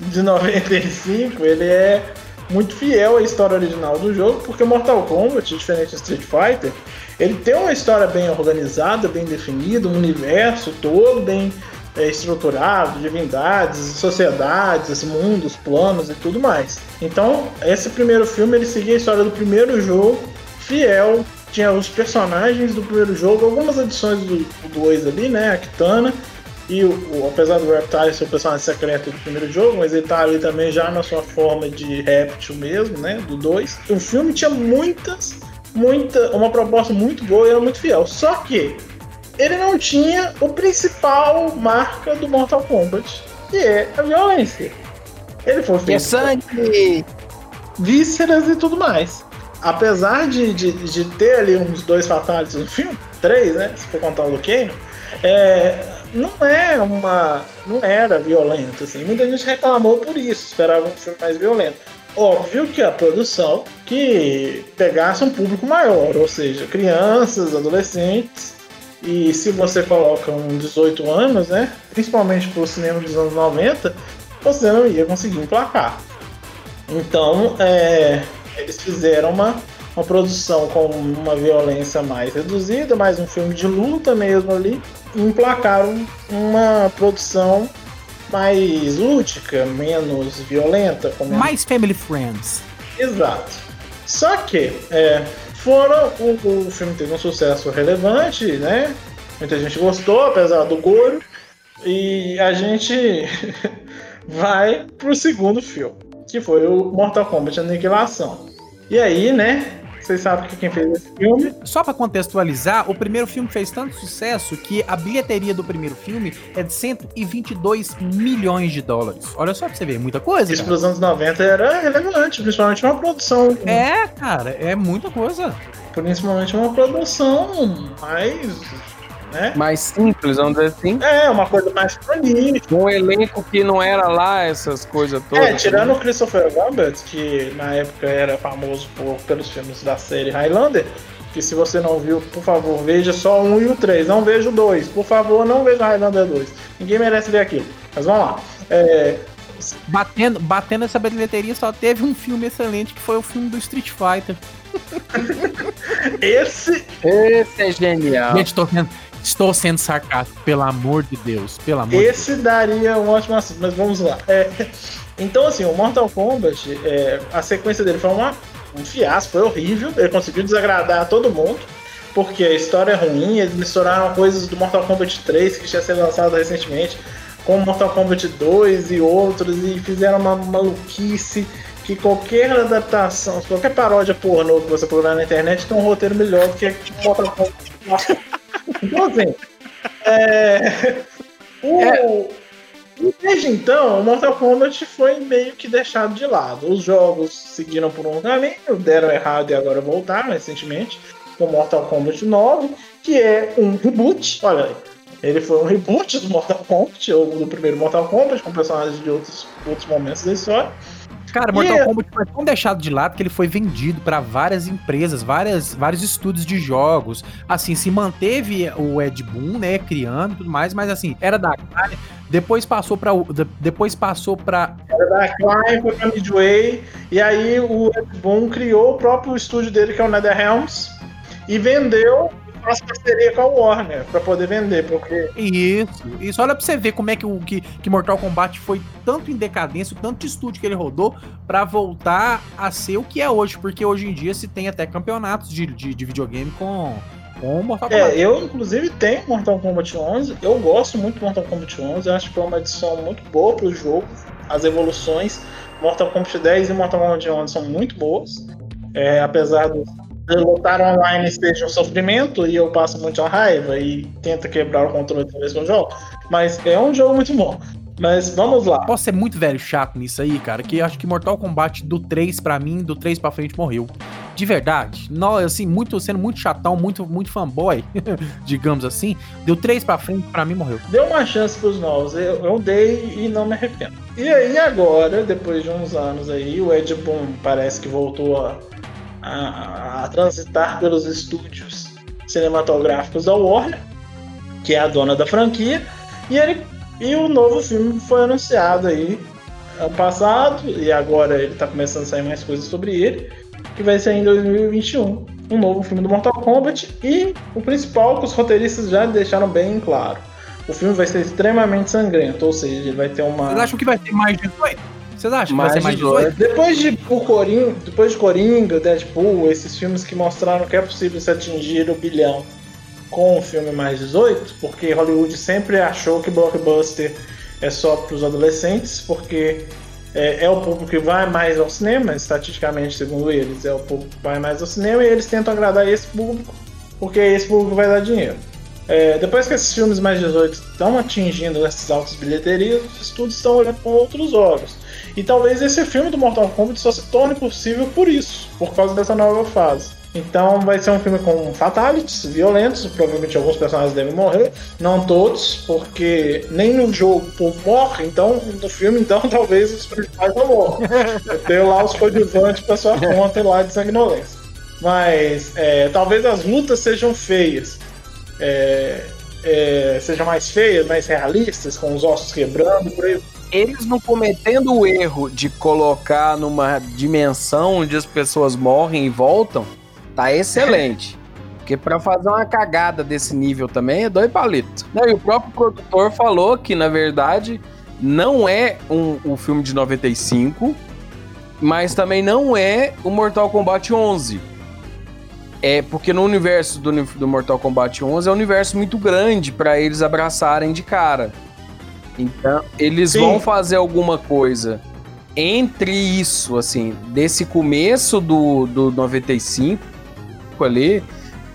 de 95, ele é muito fiel à história original do jogo, porque Mortal Kombat, diferente de Street Fighter, ele tem uma história bem organizada, bem definida, um universo todo bem é, estruturado, divindades, sociedades, mundos, planos e tudo mais. Então, esse primeiro filme ele seguia a história do primeiro jogo, fiel, tinha os personagens do primeiro jogo, algumas adições do 2 ali, né, a Kitana, e o, o- apesar do Reptile ser o personagem secreto do primeiro jogo, mas ele tá ali também já na sua forma de réptil mesmo, né? Do 2. O filme tinha muitas, muita, uma proposta muito boa e era muito fiel. Só que ele não tinha o principal marca do Mortal Kombat, que é a violência. Ele foi É feito sangue! vísceras e tudo mais. Apesar de, de, de ter ali uns dois fatalities no filme, três, né? Se for contar o Kano, é, não é uma. não era violento, assim. Muita gente reclamou por isso, esperava um filme mais violento. Óbvio que a produção que pegasse um público maior, ou seja, crianças, adolescentes. E se você coloca um 18 anos, né? Principalmente pro cinema dos anos 90, você não ia conseguir emplacar. Então, é, eles fizeram uma, uma produção com uma violência mais reduzida, mais um filme de luta mesmo ali, e emplacaram uma produção mais lúdica, menos violenta, menos Mais Family Friends. Exato. Só que é, foram o, o filme teve um sucesso relevante, né? Muita gente gostou, apesar do goro. E a gente vai pro segundo filme, que foi o Mortal Kombat Aniquilação. E aí, né? Vocês sabem que quem fez esse filme? Só pra contextualizar, o primeiro filme fez tanto sucesso que a bilheteria do primeiro filme é de 122 milhões de dólares. Olha só pra você ver, muita coisa. Isso cara. pros anos 90 era relevante, principalmente uma produção. É, cara, é muita coisa. Principalmente uma produção mais. Né? Mais simples, vamos dizer assim. É, uma coisa mais prolífica. Um elenco que não era lá essas coisas todas. É, tirando o Christopher Lambert, que na época era famoso por, pelos filmes da série Highlander, que se você não viu, por favor, veja só o 1 e o 3, não veja o 2. Por favor, não veja Highlander 2. Ninguém merece ver aquilo. Mas vamos lá. É, Batendo, batendo essa bilheteria só teve um filme excelente que foi o filme do Street Fighter. esse Esse é genial. Gente, tô sendo, estou sendo sarcástico, pelo amor de Deus, pelo amor de. Esse daria um ótimo assunto, mas vamos lá. É, então, assim, o Mortal Kombat, é, a sequência dele foi uma, um fiasco, foi horrível. Ele conseguiu desagradar todo mundo, porque a história é ruim. Eles misturaram coisas do Mortal Kombat 3, que tinha sido lançado recentemente, com Mortal Kombat 2 e outros, e fizeram uma maluquice que qualquer adaptação, qualquer paródia pornô que você procurar na internet tem um roteiro melhor do que Mortal Kombat. Então, assim, é, o, E desde então, o Mortal Kombat foi meio que deixado de lado. Os jogos seguiram por um caminho, deram errado e agora voltaram recentemente com Mortal Kombat 9, que é um reboot. Olha aí. Ele foi um reboot do Mortal Kombat, ou do primeiro Mortal Kombat, com personagens de outros, outros momentos da história. Cara, Mortal E- Kombat foi tão deixado de lado que ele foi vendido pra várias empresas, várias, vários estúdios de jogos. Assim, se manteve o Ed Boon, né, criando e tudo mais, mas assim, era da Atari. Depois passou de- depois passou para Era da Klein, foi pra Midway, e aí o Ed Boon criou o próprio estúdio dele, que é o NetherRealms, e vendeu, faz parceria com a Warner, pra poder vender, porque Isso, isso. Olha pra você ver como é que, o, que, que Mortal Kombat foi tanto em decadência, o tanto de estúdio que ele rodou pra voltar a ser o que é hoje. Porque hoje em dia se tem até campeonatos de, de, de videogame com, com Mortal Kombat. É, eu inclusive tenho Mortal Kombat 11, eu gosto muito do Mortal Kombat 11, eu acho que foi uma edição muito boa pro jogo, as evoluções, Mortal Kombat 10 e Mortal Kombat 11 são muito boas, é, apesar do de lutar online seja um sofrimento e eu passo muita raiva e tento quebrar o controle que eu jogo, mas é um jogo muito bom. Mas vamos lá. Posso ser muito velho chato nisso aí, cara, que acho que Mortal Kombat do 3 pra mim, do 3 pra frente morreu. De verdade. Não, assim, muito sendo muito chatão, muito muito fanboy, digamos assim, deu 3 pra frente pra mim morreu. Dê uma chance pros novos. Eu, eu dei e não me arrependo. E aí agora, depois de uns anos aí, o Ed Boon parece que voltou a, a- a transitar pelos estúdios cinematográficos da Warner, que é a dona da franquia, e ele e o novo filme foi anunciado aí ano passado, e agora ele tá começando a sair mais coisas sobre ele, que vai ser em 2021. Um novo filme do Mortal Kombat e o principal que os roteiristas já deixaram bem claro. O filme vai ser extremamente sangrento, ou seja, ele vai ter uma. Vocês acham que vai ter mais 18? Vocês acham que vai Mais ser mais 18? 18? Depois de o Coringa, depois de Coringa, Deadpool, esses filmes que mostraram que é possível se atingir o bilhão com um filme mais 18, porque Hollywood sempre achou que blockbuster é só para os adolescentes, porque é, é o público que vai mais ao cinema, estatisticamente, segundo eles, é o público que vai mais ao cinema e eles tentam agradar esse público, porque esse público vai dar dinheiro. É, depois que esses filmes mais 18 estão atingindo essas altas bilheterias, os estudos estão olhando com outros olhos. E talvez esse filme do Mortal Kombat só se torne possível por isso, por causa dessa nova fase. Então vai ser um filme com fatalities violentos, provavelmente alguns personagens devem morrer, não todos, porque nem no jogo morre, então no filme então talvez os principais não morram. Eu tenho lá os coadjuvantes pra sua conta lá de sanguinolência. Mas é, talvez as lutas sejam feias. É, é, sejam mais feias, mais realistas, com os ossos quebrando, por aí Eles não cometendo o erro de colocar numa dimensão onde as pessoas morrem e voltam, tá excelente. Porque pra fazer uma cagada desse nível também é dois palitos. Não, e o próprio produtor falou que, na verdade, não é um, um filme de 95, mas também não é o Mortal Kombat 11. É porque no universo do, do Mortal Kombat 11 é um universo muito grande pra eles abraçarem de cara. Então, eles Sim. vão fazer alguma coisa entre isso, assim, desse começo do, do 95 ali,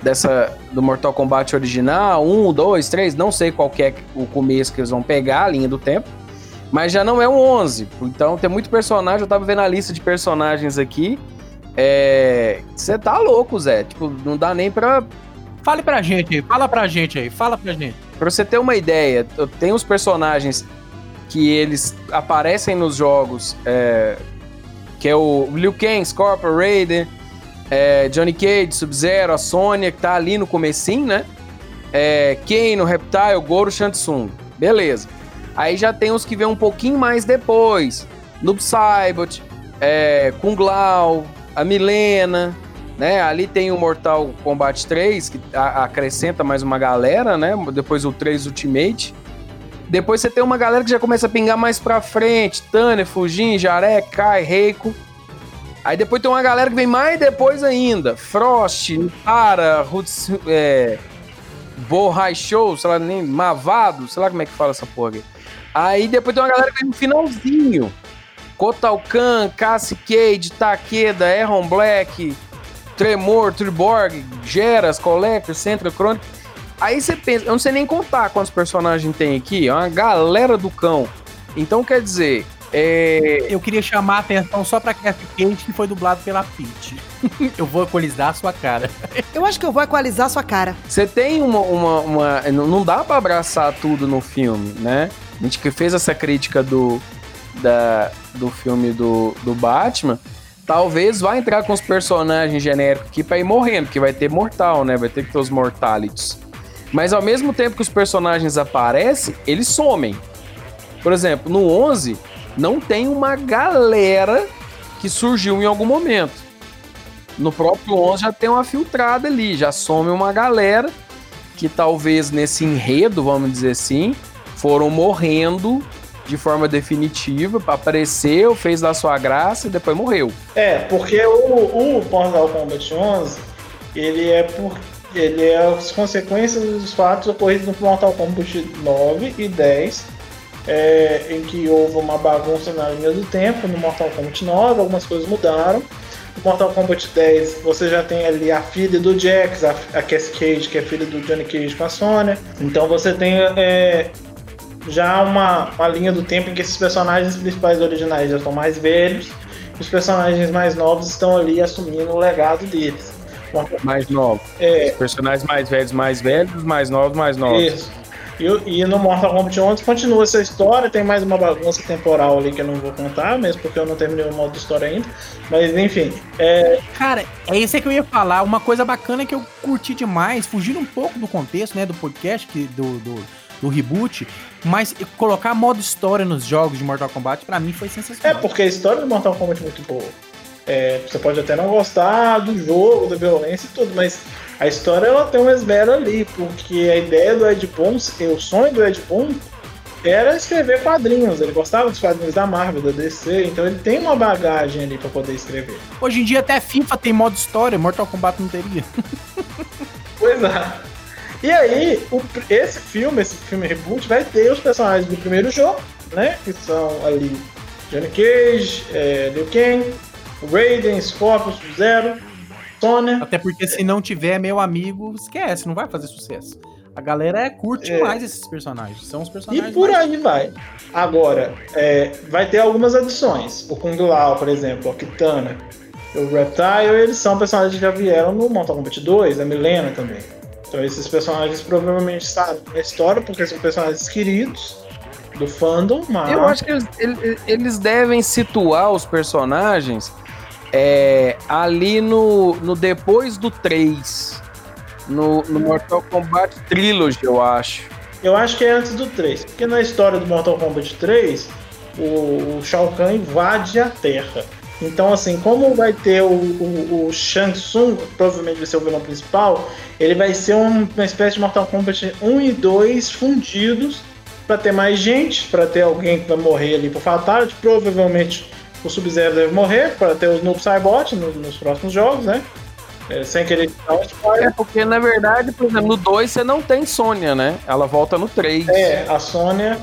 dessa do Mortal Kombat original, 1, 2, 3, não sei qual que é o começo que eles vão pegar, a linha do tempo, mas já não é um 11. Então tem muito personagem, eu tava vendo a lista de personagens aqui. É. Você tá louco, Zé. Tipo, não dá nem pra, Fale pra gente aí, fala pra gente aí, fala pra gente. Pra você ter uma ideia, tenho os personagens que eles aparecem nos jogos, é, que é o Liu Kang, Scorpion, Raiden, é, Johnny Cage, Sub-Zero, a Sonya, que tá ali no comecinho, né? É, Kano, Reptile, Goro, Shansung. Beleza. Aí já tem os que vêm um pouquinho mais depois. Noob Saibot, é, Kung Lao, a Milena, né? Ali tem o Mortal Kombat 3, que acrescenta mais uma galera, né? Depois o 3 Ultimate. Depois você tem uma galera que já começa a pingar mais pra frente. Tânia, Fujin, Jaré, Kai, Reiko. Aí depois tem uma galera que vem mais depois ainda. Frost, Para, Roots, é, Bohai Show, sei lá, nem Mavado, sei lá como é que fala essa porra aqui. Aí depois tem uma galera que vem no finalzinho. Kotalkan, Cassie Cage, Takeda, Erron Black, Tremor, Triborg, Geras, Collector, Central Chronic. Aí você pensa, eu não sei nem contar quantos personagens tem aqui, é uma galera do cão. Então, quer dizer, é... Eu queria chamar a atenção só pra Cassie Cage, que foi dublado pela Peach. eu vou equalizar a sua cara. Eu acho que eu vou equalizar a sua cara. Você tem uma, uma, uma- Não dá pra abraçar tudo no filme, né? A gente que fez essa crítica do, da, do filme do, do Batman. Talvez vá entrar com os personagens genéricos aqui pra ir morrendo, porque vai ter mortal, né? Vai ter que ter os mortalities. Mas ao mesmo tempo que os personagens aparecem, eles somem. Por exemplo, no 11, não tem uma galera que surgiu em algum momento. No próprio 11 já tem uma filtrada ali, já some uma galera que talvez nesse enredo, vamos dizer assim, foram morrendo de forma definitiva, apareceu, fez da sua graça e depois morreu. É, porque o, o Mortal Kombat 11, ele é por ele é as consequências dos fatos ocorridos no Mortal Kombat 9 e 10, é, em que houve uma bagunça na linha do tempo no Mortal Kombat 9, algumas coisas mudaram. No Mortal Kombat 10 você já tem ali a filha do Jax, a, a Cassie Cage, que é filha do Johnny Cage com a Sonya. Então você tem é, já uma, uma linha do tempo em que esses personagens principais originais já estão mais velhos, e os personagens mais novos estão ali assumindo o legado deles. Mais novos. É, Os personagens mais velhos, mais velhos, mais novos, mais novos. Isso. E, e no Mortal Kombat 11 continua essa história, tem mais uma bagunça temporal ali que eu não vou contar, mesmo porque eu não terminei o modo história ainda. Mas enfim, é, Cara, é isso aí que eu ia falar. Uma coisa bacana que eu curti demais, fugindo um pouco do contexto, né, do podcast, que, do, do, do reboot, mas colocar modo história nos jogos de Mortal Kombat, pra mim, foi é sensacional. porque a história do Mortal Kombat é muito boa. É, você pode até não gostar do jogo, da violência e tudo, mas a história ela tem um esmero ali, porque a ideia do Ed Boon, o sonho do Ed Boon era escrever quadrinhos. Ele gostava dos quadrinhos da Marvel, da DC, então ele tem uma bagagem ali pra poder escrever. Hoje em dia até FIFA tem modo história, Mortal Kombat não teria. Pois é. E aí, o- esse filme, esse filme reboot, vai ter os personagens do primeiro jogo, né? Que são ali Johnny Cage, é, Liu Kang, Raiden, Scorpion, Sub-Zero, Sonya. Até porque se não tiver, meu amigo, esquece, não vai fazer sucesso. A galera é, curte É. mais esses personagens. São os E personagens por mais- aí vai. Agora, é, vai ter algumas adições. O Kung Lao, por exemplo, a Kitana, o Reptile, eles são personagens que já vieram no Mortal Kombat 2, a Milena também. Então esses personagens provavelmente sabem a história, porque são personagens queridos do fandom, mas... Eu acho que eles, ele- eles devem situar os personagens é, ali no, no depois do 3. No, no Mortal Kombat Trilogy, eu acho. Eu acho que é antes do 3, porque na história do Mortal Kombat 3, o, o Shao Kahn invade a Terra. Então, assim, como vai ter o, o, o Shang Tsung, provavelmente vai ser o vilão principal, ele vai ser um- uma espécie de Mortal Kombat 1 e 2 fundidos para ter mais gente, para ter alguém que vai morrer ali por Fatality. Provavelmente o Sub-Zero deve morrer, para ter os Noob Saibot no- nos próximos jogos, né? É, sem querer É porque, na verdade, por exemplo, no 2 você não tem Sônia, né? Ela volta no 3. É, a Sônia.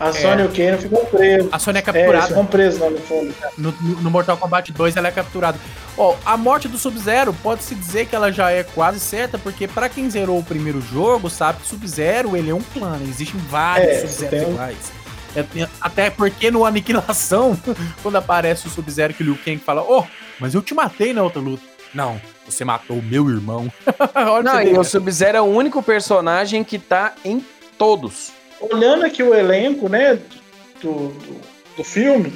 A Sônia e o Kano ficam presos. A Sônia é É, eles capturada. ficam presos lá no fundo. No, no- Mortal Kombat 2 ela é capturada. Ó, a morte do Sub-Zero pode-se dizer que ela já é quase certa, porque pra quem zerou o primeiro jogo, sabe que Sub-Zero ele é um clã, existem vários É, Sub-Zeros tem iguais. É, até porque no Aniquilação, quando aparece o Sub-Zero que o Liu Kang fala, oh, mas eu te matei na outra luta. Não, você matou o meu irmão. Não, e o Sub-Zero é o único personagem que tá em todos. Olhando aqui o elenco, né, do, do, do filme,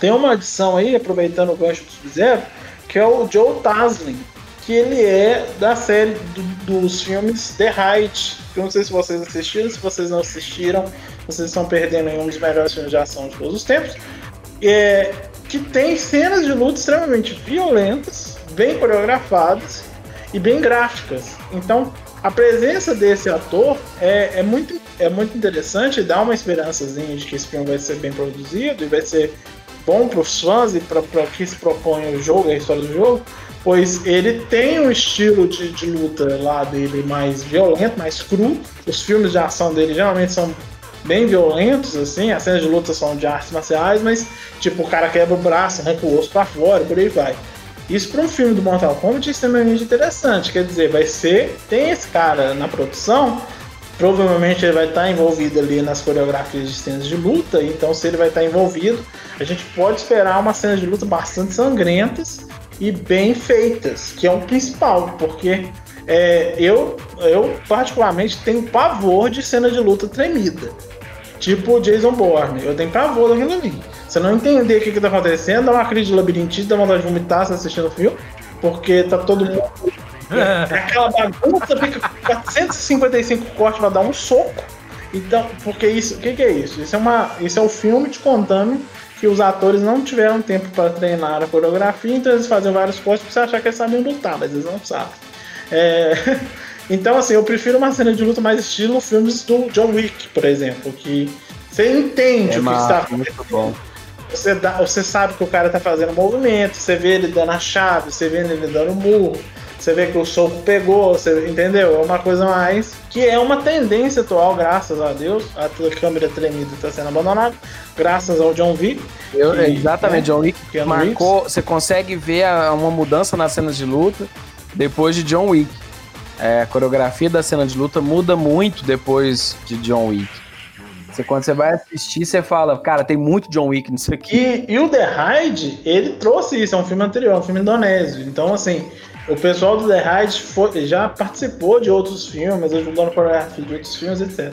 tem uma adição aí, aproveitando o gancho do Sub-Zero, que é o Joe Taslin, que ele é da série do- dos filmes The Height. Eu não sei se vocês assistiram, se vocês não assistiram, vocês estão perdendo um dos melhores filmes de ação de todos os tempos. É, que tem cenas de luta extremamente violentas, bem coreografadas e bem gráficas. Então, a presença desse ator é, é muito, é muito interessante dá uma esperançazinha de que esse filme vai ser bem produzido e vai ser bom para os fãs e para que se propõe o jogo, a história do jogo, pois ele tem um estilo de, de luta lá dele mais violento, mais cru. Os filmes de ação dele geralmente são bem violentos, assim, as cenas de luta são de artes marciais, mas tipo, o cara quebra o braço, arranca o osso pra fora, por aí vai. Isso para um filme do Mortal Kombat é extremamente interessante, quer dizer, vai ser, tem esse cara na produção provavelmente ele vai estar envolvido ali nas coreografias de cenas de luta, então se ele vai estar envolvido, a gente pode esperar uma cena de luta bastante sangrentas e bem feitas, que é o principal, porque é, eu, eu particularmente tenho pavor de cena de luta tremida. Tipo Jason Bourne, eu tenho pavor daquilo ali. Você não entender o que, que tá acontecendo, dá uma crise de labirintite, dá vontade de vomitar se assistindo o filme, porque tá todo mundo. É aquela bagunça, fica 455 cortes pra dar um soco. Então, porque isso, o que, que é isso? Isso é, uma, isso é o filme te contando que os atores não tiveram tempo para treinar a coreografia, então eles fazem vários cortes pra você achar que eles sabem lutar, mas eles não sabem. É, então, assim, eu prefiro uma cena de luta mais estilo filmes do John Wick, por exemplo, que você entende É o que está acontecendo. muito bom. Você, dá, você sabe que o cara tá fazendo movimento, você vê ele dando a chave, você vê ele dando murro, você vê que o soco pegou, você entendeu? É uma coisa mais que é uma tendência atual, graças a Deus. A câmera tremida está sendo abandonada, graças ao John Wick. Eu- que, exatamente, né, John Wick Keanu marcou. Você consegue ver uma mudança nas cenas de luta depois de John Wick. É, a coreografia da cena de luta muda muito depois de John Wick. Você, quando você vai assistir, você fala, cara, tem muito John Wick nisso aqui. E, e o The Raid, ele trouxe isso, é um filme anterior, é um filme indonésio. Então, assim, o pessoal do The Raid foi- já participou de outros filmes, ajudou na coreografia de outros filmes, etc.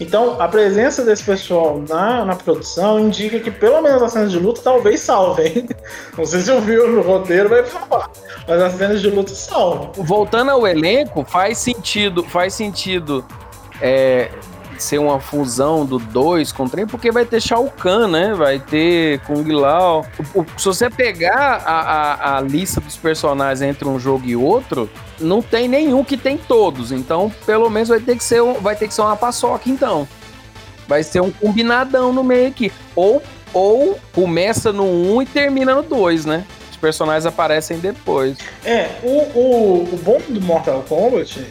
Então, a presença desse pessoal na, na produção indica que pelo menos as cenas de luta talvez salvem. Não sei se ouviu no roteiro, vai. Mas as cenas de luta salvam. Voltando ao elenco, faz sentido, faz sentido é, ser uma fusão do 2 com o 3, porque vai ter Shao Kahn, né? Vai ter Kung Lao. O- o- se você pegar a, a, a lista dos personagens entre um jogo e outro, não tem nenhum que tem todos. Então, pelo menos vai ter que ser, um- vai ter que ser uma paçoca, então. Vai ser um combinadão no meio aqui. Ou, ou começa no 1 um e termina no 2, né? Os personagens aparecem depois. É, o, o, o bom do Mortal Kombat,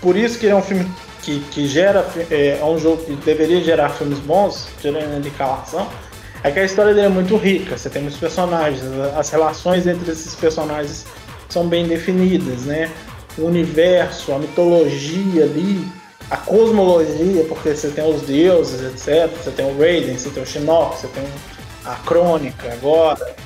por isso que ele é um filme que, que gera, é, é um jogo que deveria gerar filmes bons, gerando indicação, é que a história dele é muito rica, você tem muitos personagens, as relações entre esses personagens são bem definidas, né? O universo, a mitologia ali, a cosmologia, porque você tem os deuses, etc. Você tem o Raiden, você tem o Shinnok, você tem a Crônica agora.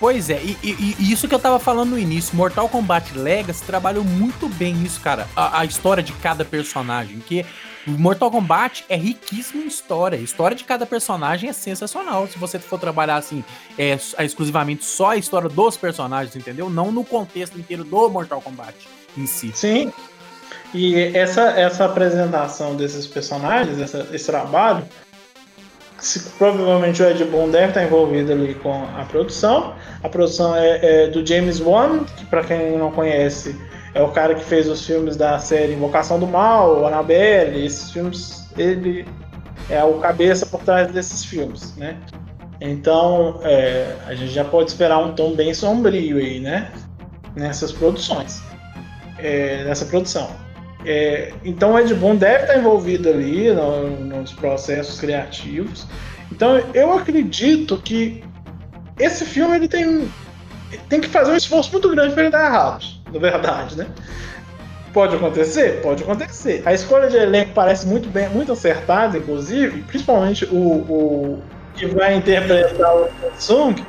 Pois é, e, e- e isso que eu tava falando no início, Mortal Kombat Legacy trabalhou muito bem isso, cara. A, a história de cada personagem, que Mortal Kombat é riquíssimo em história. A história de cada personagem é sensacional. Se você for trabalhar assim, é, é exclusivamente só a história dos personagens, entendeu? Não no contexto inteiro do Mortal Kombat em si. Sim. E essa, essa apresentação desses personagens, essa- esse trabalho, se- provavelmente o Ed Boon deve estar envolvido ali com a produção. A produção é, é do James Wan, que para quem não conhece, é o cara que fez os filmes da série Invocação do Mal, Annabelle, esses filmes, ele é o cabeça por trás desses filmes, né? Então, é, a gente já pode esperar um tom bem sombrio aí, né? Nessas produções é, nessa produção. É, então o Ed Boon deve estar envolvido ali no- nos processos criativos. Então eu acredito que esse filme ele tem, tem que fazer um esforço muito grande para ele dar errado, na verdade, né? Pode acontecer? Pode acontecer. A escolha de elenco parece muito bem, muito acertada, inclusive, principalmente o, o que vai interpretar o Samsung,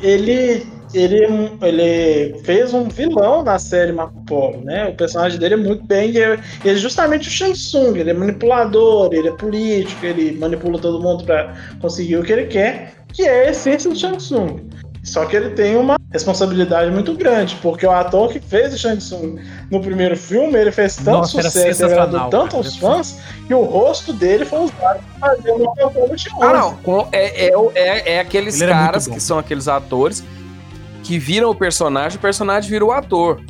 ele, ele, ele fez um vilão na série Marco Polo, né? O personagem dele é muito bem, e é, é justamente o Shang Tsung, ele é manipulador, ele é político, ele manipula todo mundo para conseguir o que ele quer, que é a essência do Shang Tsung. Só que ele tem uma responsabilidade muito grande, porque o ator que fez o Shang Tsung no primeiro filme, ele fez tanto Nossa, sucesso, ele agradou tanto aos fãs, que o rosto dele foi usado para fazer o Mortal Kombat 11. Ah, não. É, é, é, é aqueles Ele caras que são aqueles atores que viram o personagem, o personagem vira o ator.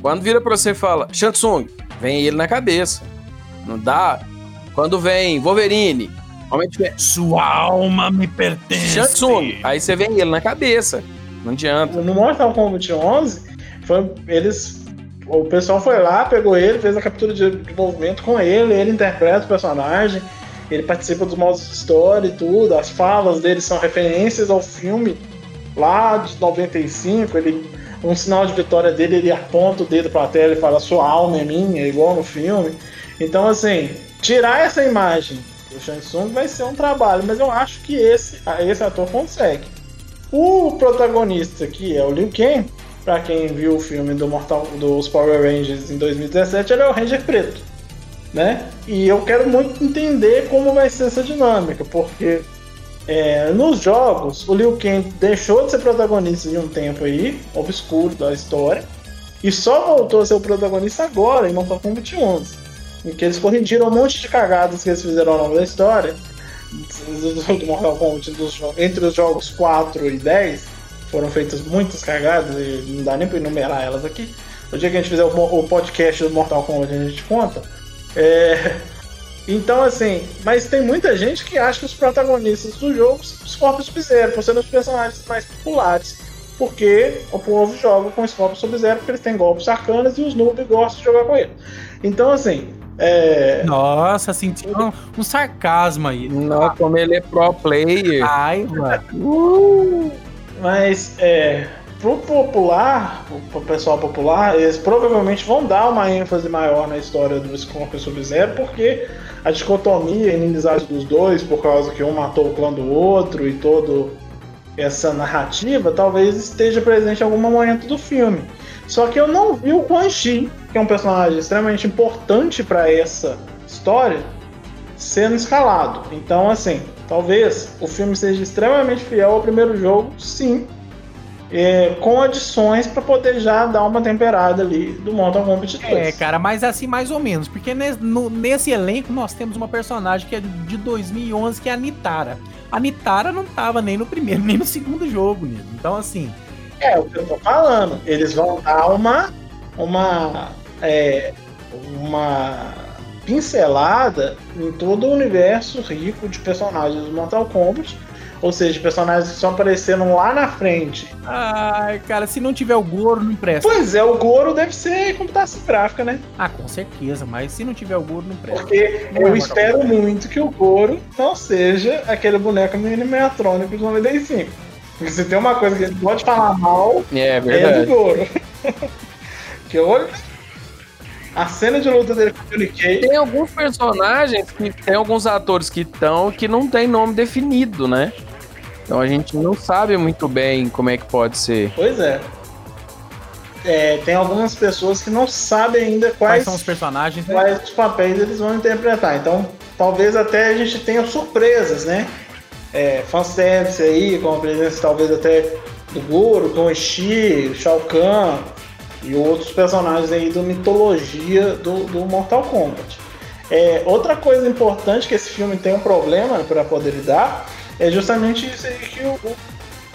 Quando vira pra você e fala, Shang Tsung, vem ele na cabeça. Não dá. Quando vem Wolverine, Homem de Ferro, Sua alma me pertence. Shang Tsung, aí você vem ele na cabeça. Não adianta. No Mortal Kombat 11, foi, eles, o pessoal foi lá, pegou ele, fez a captura de, de movimento com ele, ele interpreta o personagem, ele participa dos modos de história e tudo, as falas dele são referências ao filme lá de 95, ele, um sinal de vitória dele, ele aponta o dedo pra tela e fala, sua alma é minha, igual no filme. Então, assim, tirar essa imagem do Shang Tsung vai ser um trabalho, mas eu acho que esse, esse ator consegue. O protagonista aqui é o Liu Kang, pra quem viu o filme do Mortal, dos Power Rangers em 2017, ele é o Ranger Preto, né? E eu quero muito entender como vai ser essa dinâmica, porque é, nos jogos, o Liu Kang deixou de ser protagonista de um tempo aí, obscuro da história, e só voltou a ser o protagonista agora, em Mortal Kombat 11. Em que eles corrigiram um monte de cagadas que eles fizeram ao longo da história, do Mortal Kombat, dos, entre os jogos 4 e 10, foram feitas muitas cagadas, e não dá nem pra enumerar elas aqui. No dia que a gente fizer o, o podcast do Mortal Kombat, a gente conta. É, então, assim, mas tem muita gente que acha que os protagonistas do jogo são os Corpos Sub-Zero, por serem os personagens mais populares. Porque o povo joga com os Corpos Sub-Zero porque eles têm golpes arcanos e os noobs gostam de jogar com ele. Então, assim. É... Nossa, senti um, um sarcasmo aí. Não, como ele é pro player. Ai, mano. Uh, mas, é pro popular, pro pessoal popular, eles provavelmente vão dar uma ênfase maior na história do Scorpion Sub-Zero, porque a dicotomia, a inimizade dos dois, por causa que um matou o clã do outro e toda essa narrativa, talvez esteja presente em algum momento do filme. Só que eu não vi o Quan Chi, que é um personagem extremamente importante para essa história, sendo escalado. Então, assim, talvez o filme seja extremamente fiel ao primeiro jogo, sim, é, com adições para poder já dar uma temperada ali do Mortal Kombat 2. É, cara, mas assim, mais ou menos, porque nesse, no, nesse elenco nós temos uma personagem que é de 2011, que é a Nitara. A Nitara não tava nem no primeiro, nem no segundo jogo, né? Então, assim... É, o que eu tô falando, eles vão dar uma... uma... É, uma pincelada em todo o universo rico de personagens do Mortal Kombat ou seja, personagens que estão aparecendo lá na frente. Ai, cara, se não tiver o Goro, não presta. Pois é, o Goro deve ser computação gráfica, né? Ah, com certeza, mas se não tiver o Goro, não presta. Porque não eu é espero muito que o Goro não seja aquele boneco animatrônico de 95. Porque se tem uma coisa que a gente pode falar mal, é, verdade. é do Goro. que olha a cena de luta dele com o Johnny Cage. Tem alguns personagens que tem alguns atores que estão que não tem nome definido, né? Então a gente não sabe muito bem como é que pode ser. Pois é. é tem algumas pessoas que não sabem ainda quais, quais são os personagens, né? quais os papéis eles vão interpretar. Então, talvez até a gente tenha surpresas, né? É, fanservice aí, com a presença talvez até do Goro, com o Shi, Shao Kahn e outros personagens aí da mitologia do, do Mortal Kombat. É, outra coisa importante que esse filme tem um problema para poder lidar é justamente isso aí que o,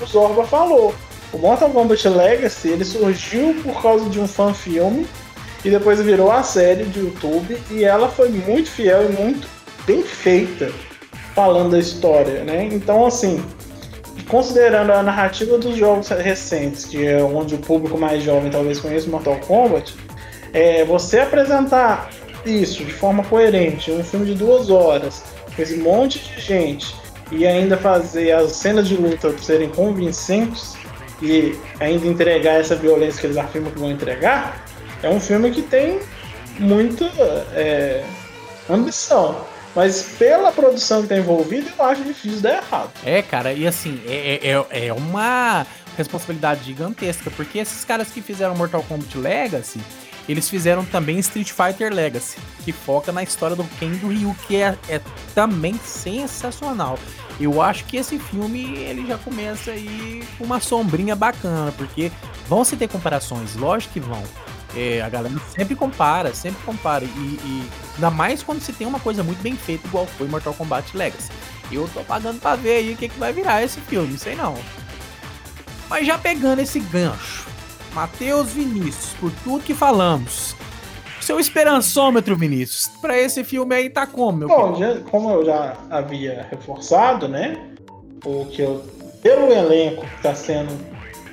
o, Zorba falou. O Mortal Kombat Legacy ele surgiu por causa de um fan filme e depois virou a série de YouTube e ela foi muito fiel e muito bem feita falando da história, né? Então assim, considerando a narrativa dos jogos recentes, que é onde o público mais jovem talvez conheça Mortal Kombat, é, você apresentar isso de forma coerente, um filme de duas horas, com esse monte de gente e ainda fazer as cenas de luta serem convincentes e ainda entregar essa violência que eles afirmam que vão entregar, é um filme que tem muita é, ambição. Mas pela produção que tá envolvida, eu acho difícil dar errado. É, cara, e assim, é, é, é, é uma responsabilidade gigantesca, porque esses caras que fizeram Mortal Kombat Legacy, eles fizeram também Street Fighter Legacy, que foca na história do Ken do Ryu, que é, é também sensacional. Eu acho que esse filme ele já começa aí com uma sombrinha bacana, porque vão se ter comparações, lógico que vão. É, a galera sempre compara, sempre compara. E, e, ainda mais quando se tem uma coisa muito bem feita, igual foi Mortal Kombat Legacy. Eu tô pagando pra ver aí o que, que vai virar esse filme, sei não. Mas já pegando esse gancho, Matheus Vinícius, por tudo que falamos. Seu esperançômetro, Vinícius, pra esse filme aí tá como, meu Bom, já, como eu já havia reforçado, né? O que eu, pelo elenco que está sendo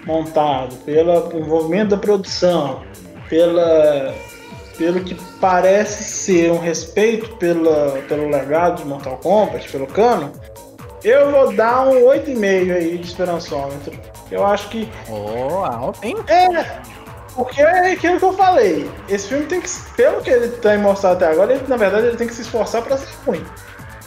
montado, pelo envolvimento da produção, pela, pelo que parece ser um respeito pela, pelo legado de Mortal Kombat, pelo cano, eu vou dar um 8,5 aí de esperançômetro. Eu acho que. Oh, alto, hein? É. Porque é aquilo que eu falei. Esse filme tem que, pelo que ele tem mostrado até agora, ele, na verdade ele tem que se esforçar pra ser ruim.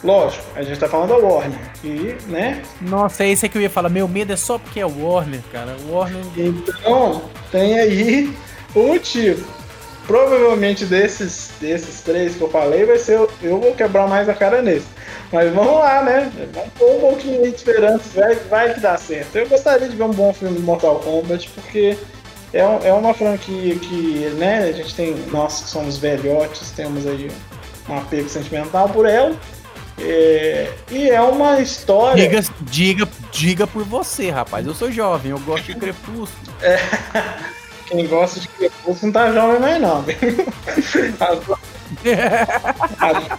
Lógico, a gente tá falando da Warner. E, né? Nossa, é é que eu ia falar. Meu medo é só porque é Warner, cara. Warner. Então, tem aí o motivo. Provavelmente desses, desses três que eu falei, vai ser. eu- Eu vou quebrar mais a cara nesse. Mas vamos lá, né? Vamos pôr um pouquinho de esperança, vai, vai que dá certo. Eu gostaria de ver um bom filme de Mortal Kombat, porque é, um- é uma franquia que, né, a gente tem, nós que somos velhotes, temos aí um apego sentimental por ela. É, e é uma história. Diga, diga, diga por você, rapaz. Eu sou jovem, eu gosto de Crepúsculo. Quem gosta de Crepúsculo não tá jovem mais não. viu? A, a,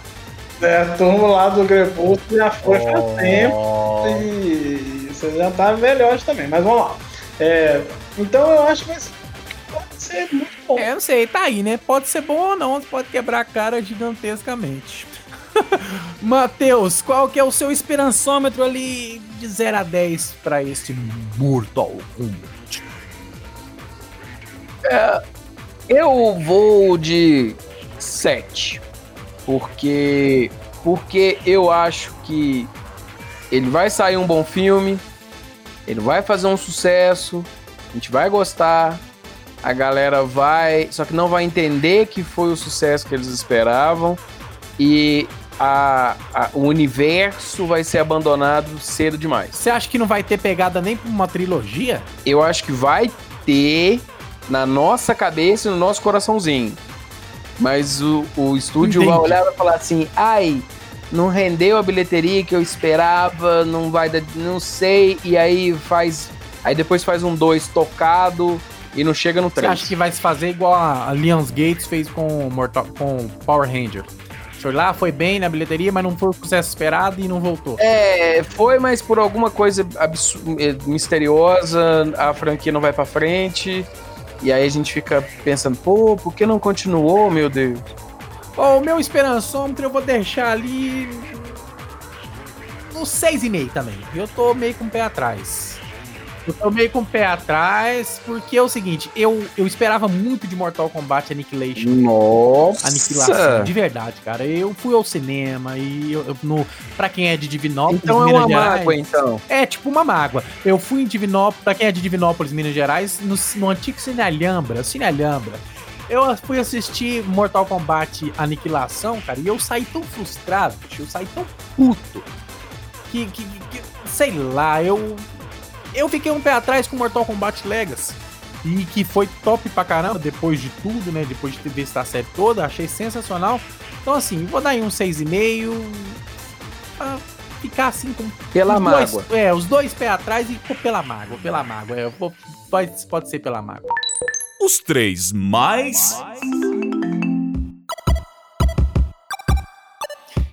é, a turma lá do Crepúsculo já foi faz tempo e você já tá velhote também, mas vamos lá. É, então eu acho que pode ser muito bom. É, não sei, tá aí, né? Pode ser bom ou não, pode quebrar a cara gigantescamente. Matheus, qual que é o seu esperançômetro ali de 0 a 10 pra este Mortal Kombat? Eu vou de 7. Porque. Porque eu acho que ele vai sair um bom filme. Ele vai fazer um sucesso. A gente vai gostar. A galera vai. Só que não vai entender que foi o sucesso que eles esperavam. E a- a- o universo vai ser abandonado cedo demais. Você acha que não vai ter pegada nem pra uma trilogia? eu acho que vai ter na nossa cabeça e no nosso coraçãozinho. Mas o, o estúdio vai Entendi. olhar e vai falar assim: ai, não rendeu a bilheteria que eu esperava, não vai dar, não sei, e aí faz. Aí depois faz um 2 tocado e não chega no Você 3. acha que vai se fazer igual a Lions Gates fez com, Mortal, com Power Ranger? Foi lá, foi bem na bilheteria, mas não foi o sucesso esperado e não voltou. É, foi, mas por alguma coisa misteriosa, a franquia não vai pra frente. E aí a gente fica pensando, pô, por que não continuou, meu Deus? Ó, o meu esperançômetro eu vou deixar ali. no 6,5 também. Eu tô meio com o pé atrás. Eu tô meio com o pé atrás, porque é o seguinte, eu, eu esperava muito de Mortal Kombat Annihilation. Nossa! Aniquilação, de verdade, cara. Eu fui ao cinema e eu, eu- no, pra quem é de Divinópolis, Então é Minas uma Gerais, mágoa, então. É, tipo uma mágoa. Eu fui em Divinópolis, pra quem é de Divinópolis, Minas Gerais, no, no antigo Cine Alhambra, Cine Alhambra. Eu fui assistir Mortal Kombat Aniquilação, cara, e eu saí tão frustrado, eu saí tão puto, que, que, que- sei lá, eu... Eu fiquei um pé atrás com Mortal Kombat Legacy. E que foi top pra caramba, depois de tudo, né? Depois de ter visto a série toda, achei sensacional. Então, assim, vou dar aí um 6,5. Pra ficar assim com Pela os mágoa. Dois, é, os dois pés atrás e pô, pela mágoa, pela mágoa. É, vou- pode, pode ser pela mágoa. Os três mais.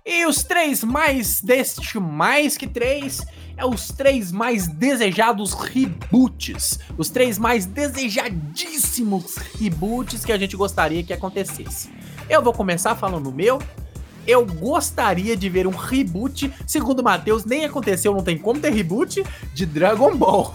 E os três mais deste mais que três é os três mais desejados reboots. Os três mais desejadíssimos reboots que a gente gostaria que acontecesse. Eu vou começar falando o meu. Eu gostaria de ver um reboot, segundo o Matheus, nem aconteceu, não tem como ter reboot, de Dragon Ball.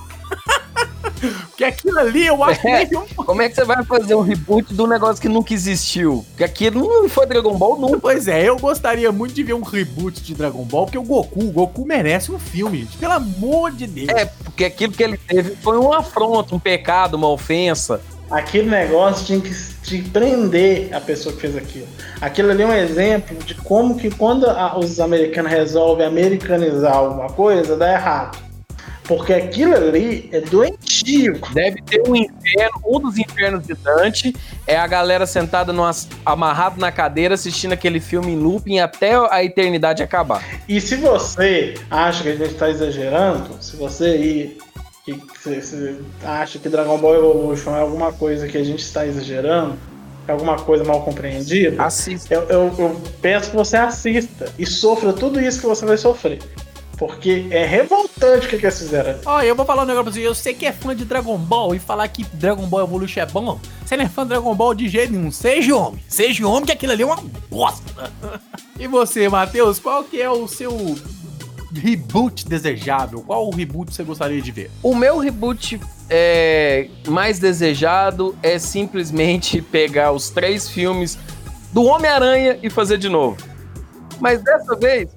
Porque aquilo ali eu acho que É, um Como é que você vai fazer um reboot do negócio que nunca existiu? Porque aquilo não foi Dragon Ball nunca. Pois é, eu gostaria muito de ver um reboot de Dragon Ball, porque o Goku, o Goku merece um filme, gente. Pelo amor de Deus. É, porque aquilo que ele teve foi um afronto, um pecado, uma ofensa. Aquele negócio tinha que te prender a pessoa que fez aquilo. Aquilo ali é um exemplo de como que quando a- os americanos resolvem americanizar alguma coisa, dá errado. Porque aquilo ali é doentio. Deve ter um inferno, um dos infernos de Dante é a galera sentada numa, amarrado na cadeira assistindo aquele filme em looping até a eternidade acabar. E se você acha que a gente está exagerando, se você aí que, você acha que Dragon Ball Evolution é alguma coisa que a gente está exagerando, é alguma coisa mal compreendida, Assista. eu, eu- eu peço que você assista e sofra tudo isso que você vai sofrer. Porque é revoltante o que, que eles fizeram. Ó, eu vou falar um negócio pra você. Eu sei que é fã de Dragon Ball e falar que Dragon Ball Evolution é bom. Você não é fã de Dragon Ball de jeito nenhum. Seja homem. Seja homem que aquilo ali é uma bosta. e você, Matheus, qual que é o seu reboot desejável? Qual o reboot você gostaria de ver? O meu reboot é, mais desejado é simplesmente pegar os três filmes do Homem-Aranha e fazer de novo. Mas dessa vez,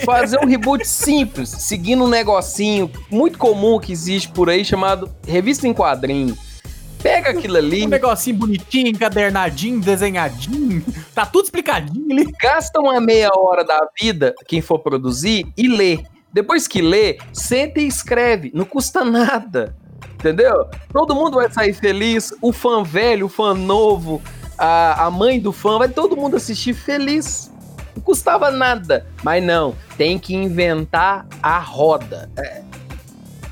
fazer um reboot simples, seguindo um negocinho muito comum que existe por aí chamado revista em quadrinho. Pega aquilo ali. Um negocinho bonitinho, encadernadinho, desenhadinho. Tá tudo explicadinho ali. Gasta uma meia hora da vida, quem for produzir, e lê. Depois que lê, senta e escreve. Não custa nada. Entendeu? Todo mundo vai sair feliz. O fã velho, o fã novo, a, a mãe do fã, vai todo mundo assistir feliz. Não custava nada. Mas não, tem que inventar a roda. É.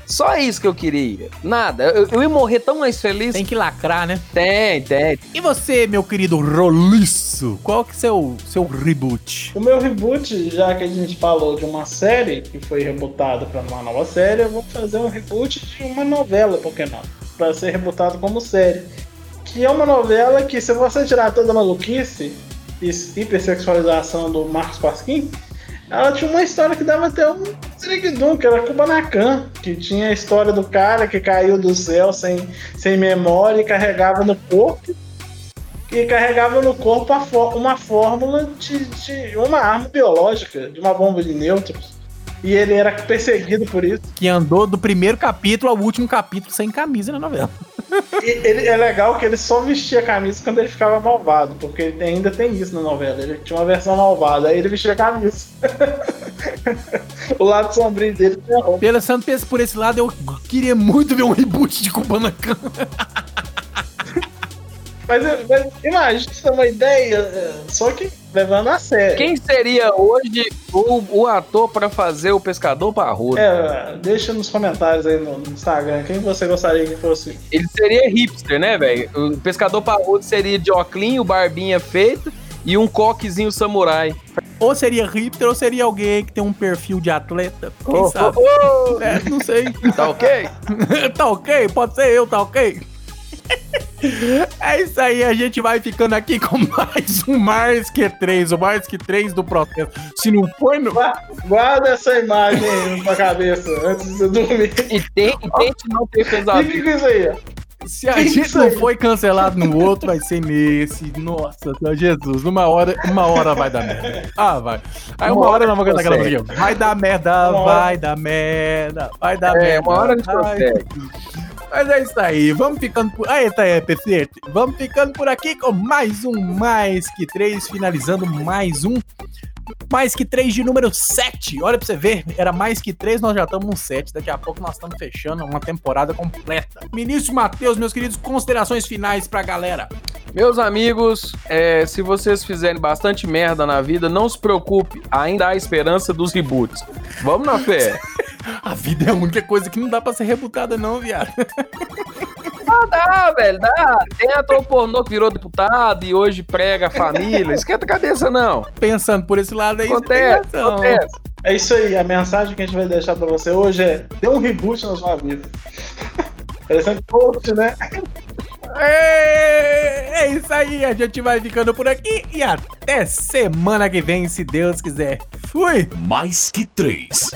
Só isso que eu queria. Nada. Eu, eu ia morrer tão mais feliz. Tem que lacrar, né? Tem, tem. E você, meu querido Roliço? Qual que é o seu, seu reboot? O meu reboot, já que a gente falou de uma série que foi rebootada para uma nova série, eu vou fazer um reboot de uma novela, por que não? Para ser rebootada como série. Que é uma novela que, se você tirar toda a maluquice hipersexualização do Marcos Pasquim, ela tinha uma história que dava até um Zirigdum, que era Kubanacan, que tinha a história do cara que caiu do céu sem, sem memória e carregava no corpo. E carregava no corpo uma fórmula de, de uma arma biológica, de uma bomba de nêutrons. E ele era perseguido por isso. Que andou do primeiro capítulo ao último capítulo sem camisa na novela. Ele, é legal que ele só vestia camisa quando ele ficava malvado, porque ele ainda tem isso na novela. Ele tinha uma versão malvada, aí ele vestia camisa. o lado sombrio dele tem a roupa. Pensando por esse lado, eu queria muito ver um reboot de Kubanacan. Mas, mas imagina, isso é uma ideia, só que levando a sério. Quem seria hoje o, o ator para fazer o pescador parrudo? É, deixa nos comentários aí no, Instagram quem você gostaria que fosse. Ele seria hipster, né, velho? O pescador parrudo seria de oclinho, barbinha feita e um coquezinho samurai. Ou seria hipster ou seria alguém que tem um perfil de atleta. Quem oh, sabe? Oh, oh. É, não sei. Tá ok? tá ok? Pode ser eu, tá ok? É isso aí, a gente vai ficando aqui com mais um Mais Que 3, o Mais Que 3 do processo. Se não foi no... Guarda essa imagem na cabeça antes de dormir. E, tem, e tente não ter pesadelo. Fica com isso aí. Se a gente não foi cancelado no outro, vai ser nesse. Nossa, Jesus, uma hora, uma hora vai dar merda. Ah, vai. Aí uma, uma hora, hora nós vamos cantar aquela música. Vai dar merda, vai dar merda, vai dar é, merda. Uma hora a gente consegue. Mas é isso aí, vamos ficando por. Aí tá aí, perfeito. Vamos ficando por aqui com mais um Mais Que três, finalizando mais um. Mais que três de número 7. Olha pra você ver, era mais que três, nós já estamos no 7. Daqui a pouco nós estamos fechando uma temporada completa. Ministro Matheus, meus queridos, considerações finais pra galera. Meus amigos, é, se vocês fizerem bastante merda na vida, não se preocupe, ainda há esperança dos reboots. Vamos na fé. A vida é a única coisa que não dá pra ser rebutada, não, viado. Ah, dá, velho, dá. Tem ator pornô que virou deputado e hoje prega a família. Esquenta a cabeça, não. Pensando por esse lado aí, acontece, acontece. É isso aí, a mensagem que a gente vai deixar pra você hoje é: dê um reboot na sua vida. Parecendo post, né? É, é isso aí, a gente vai ficando por aqui e até semana que vem, se Deus quiser. Fui! Mais que três.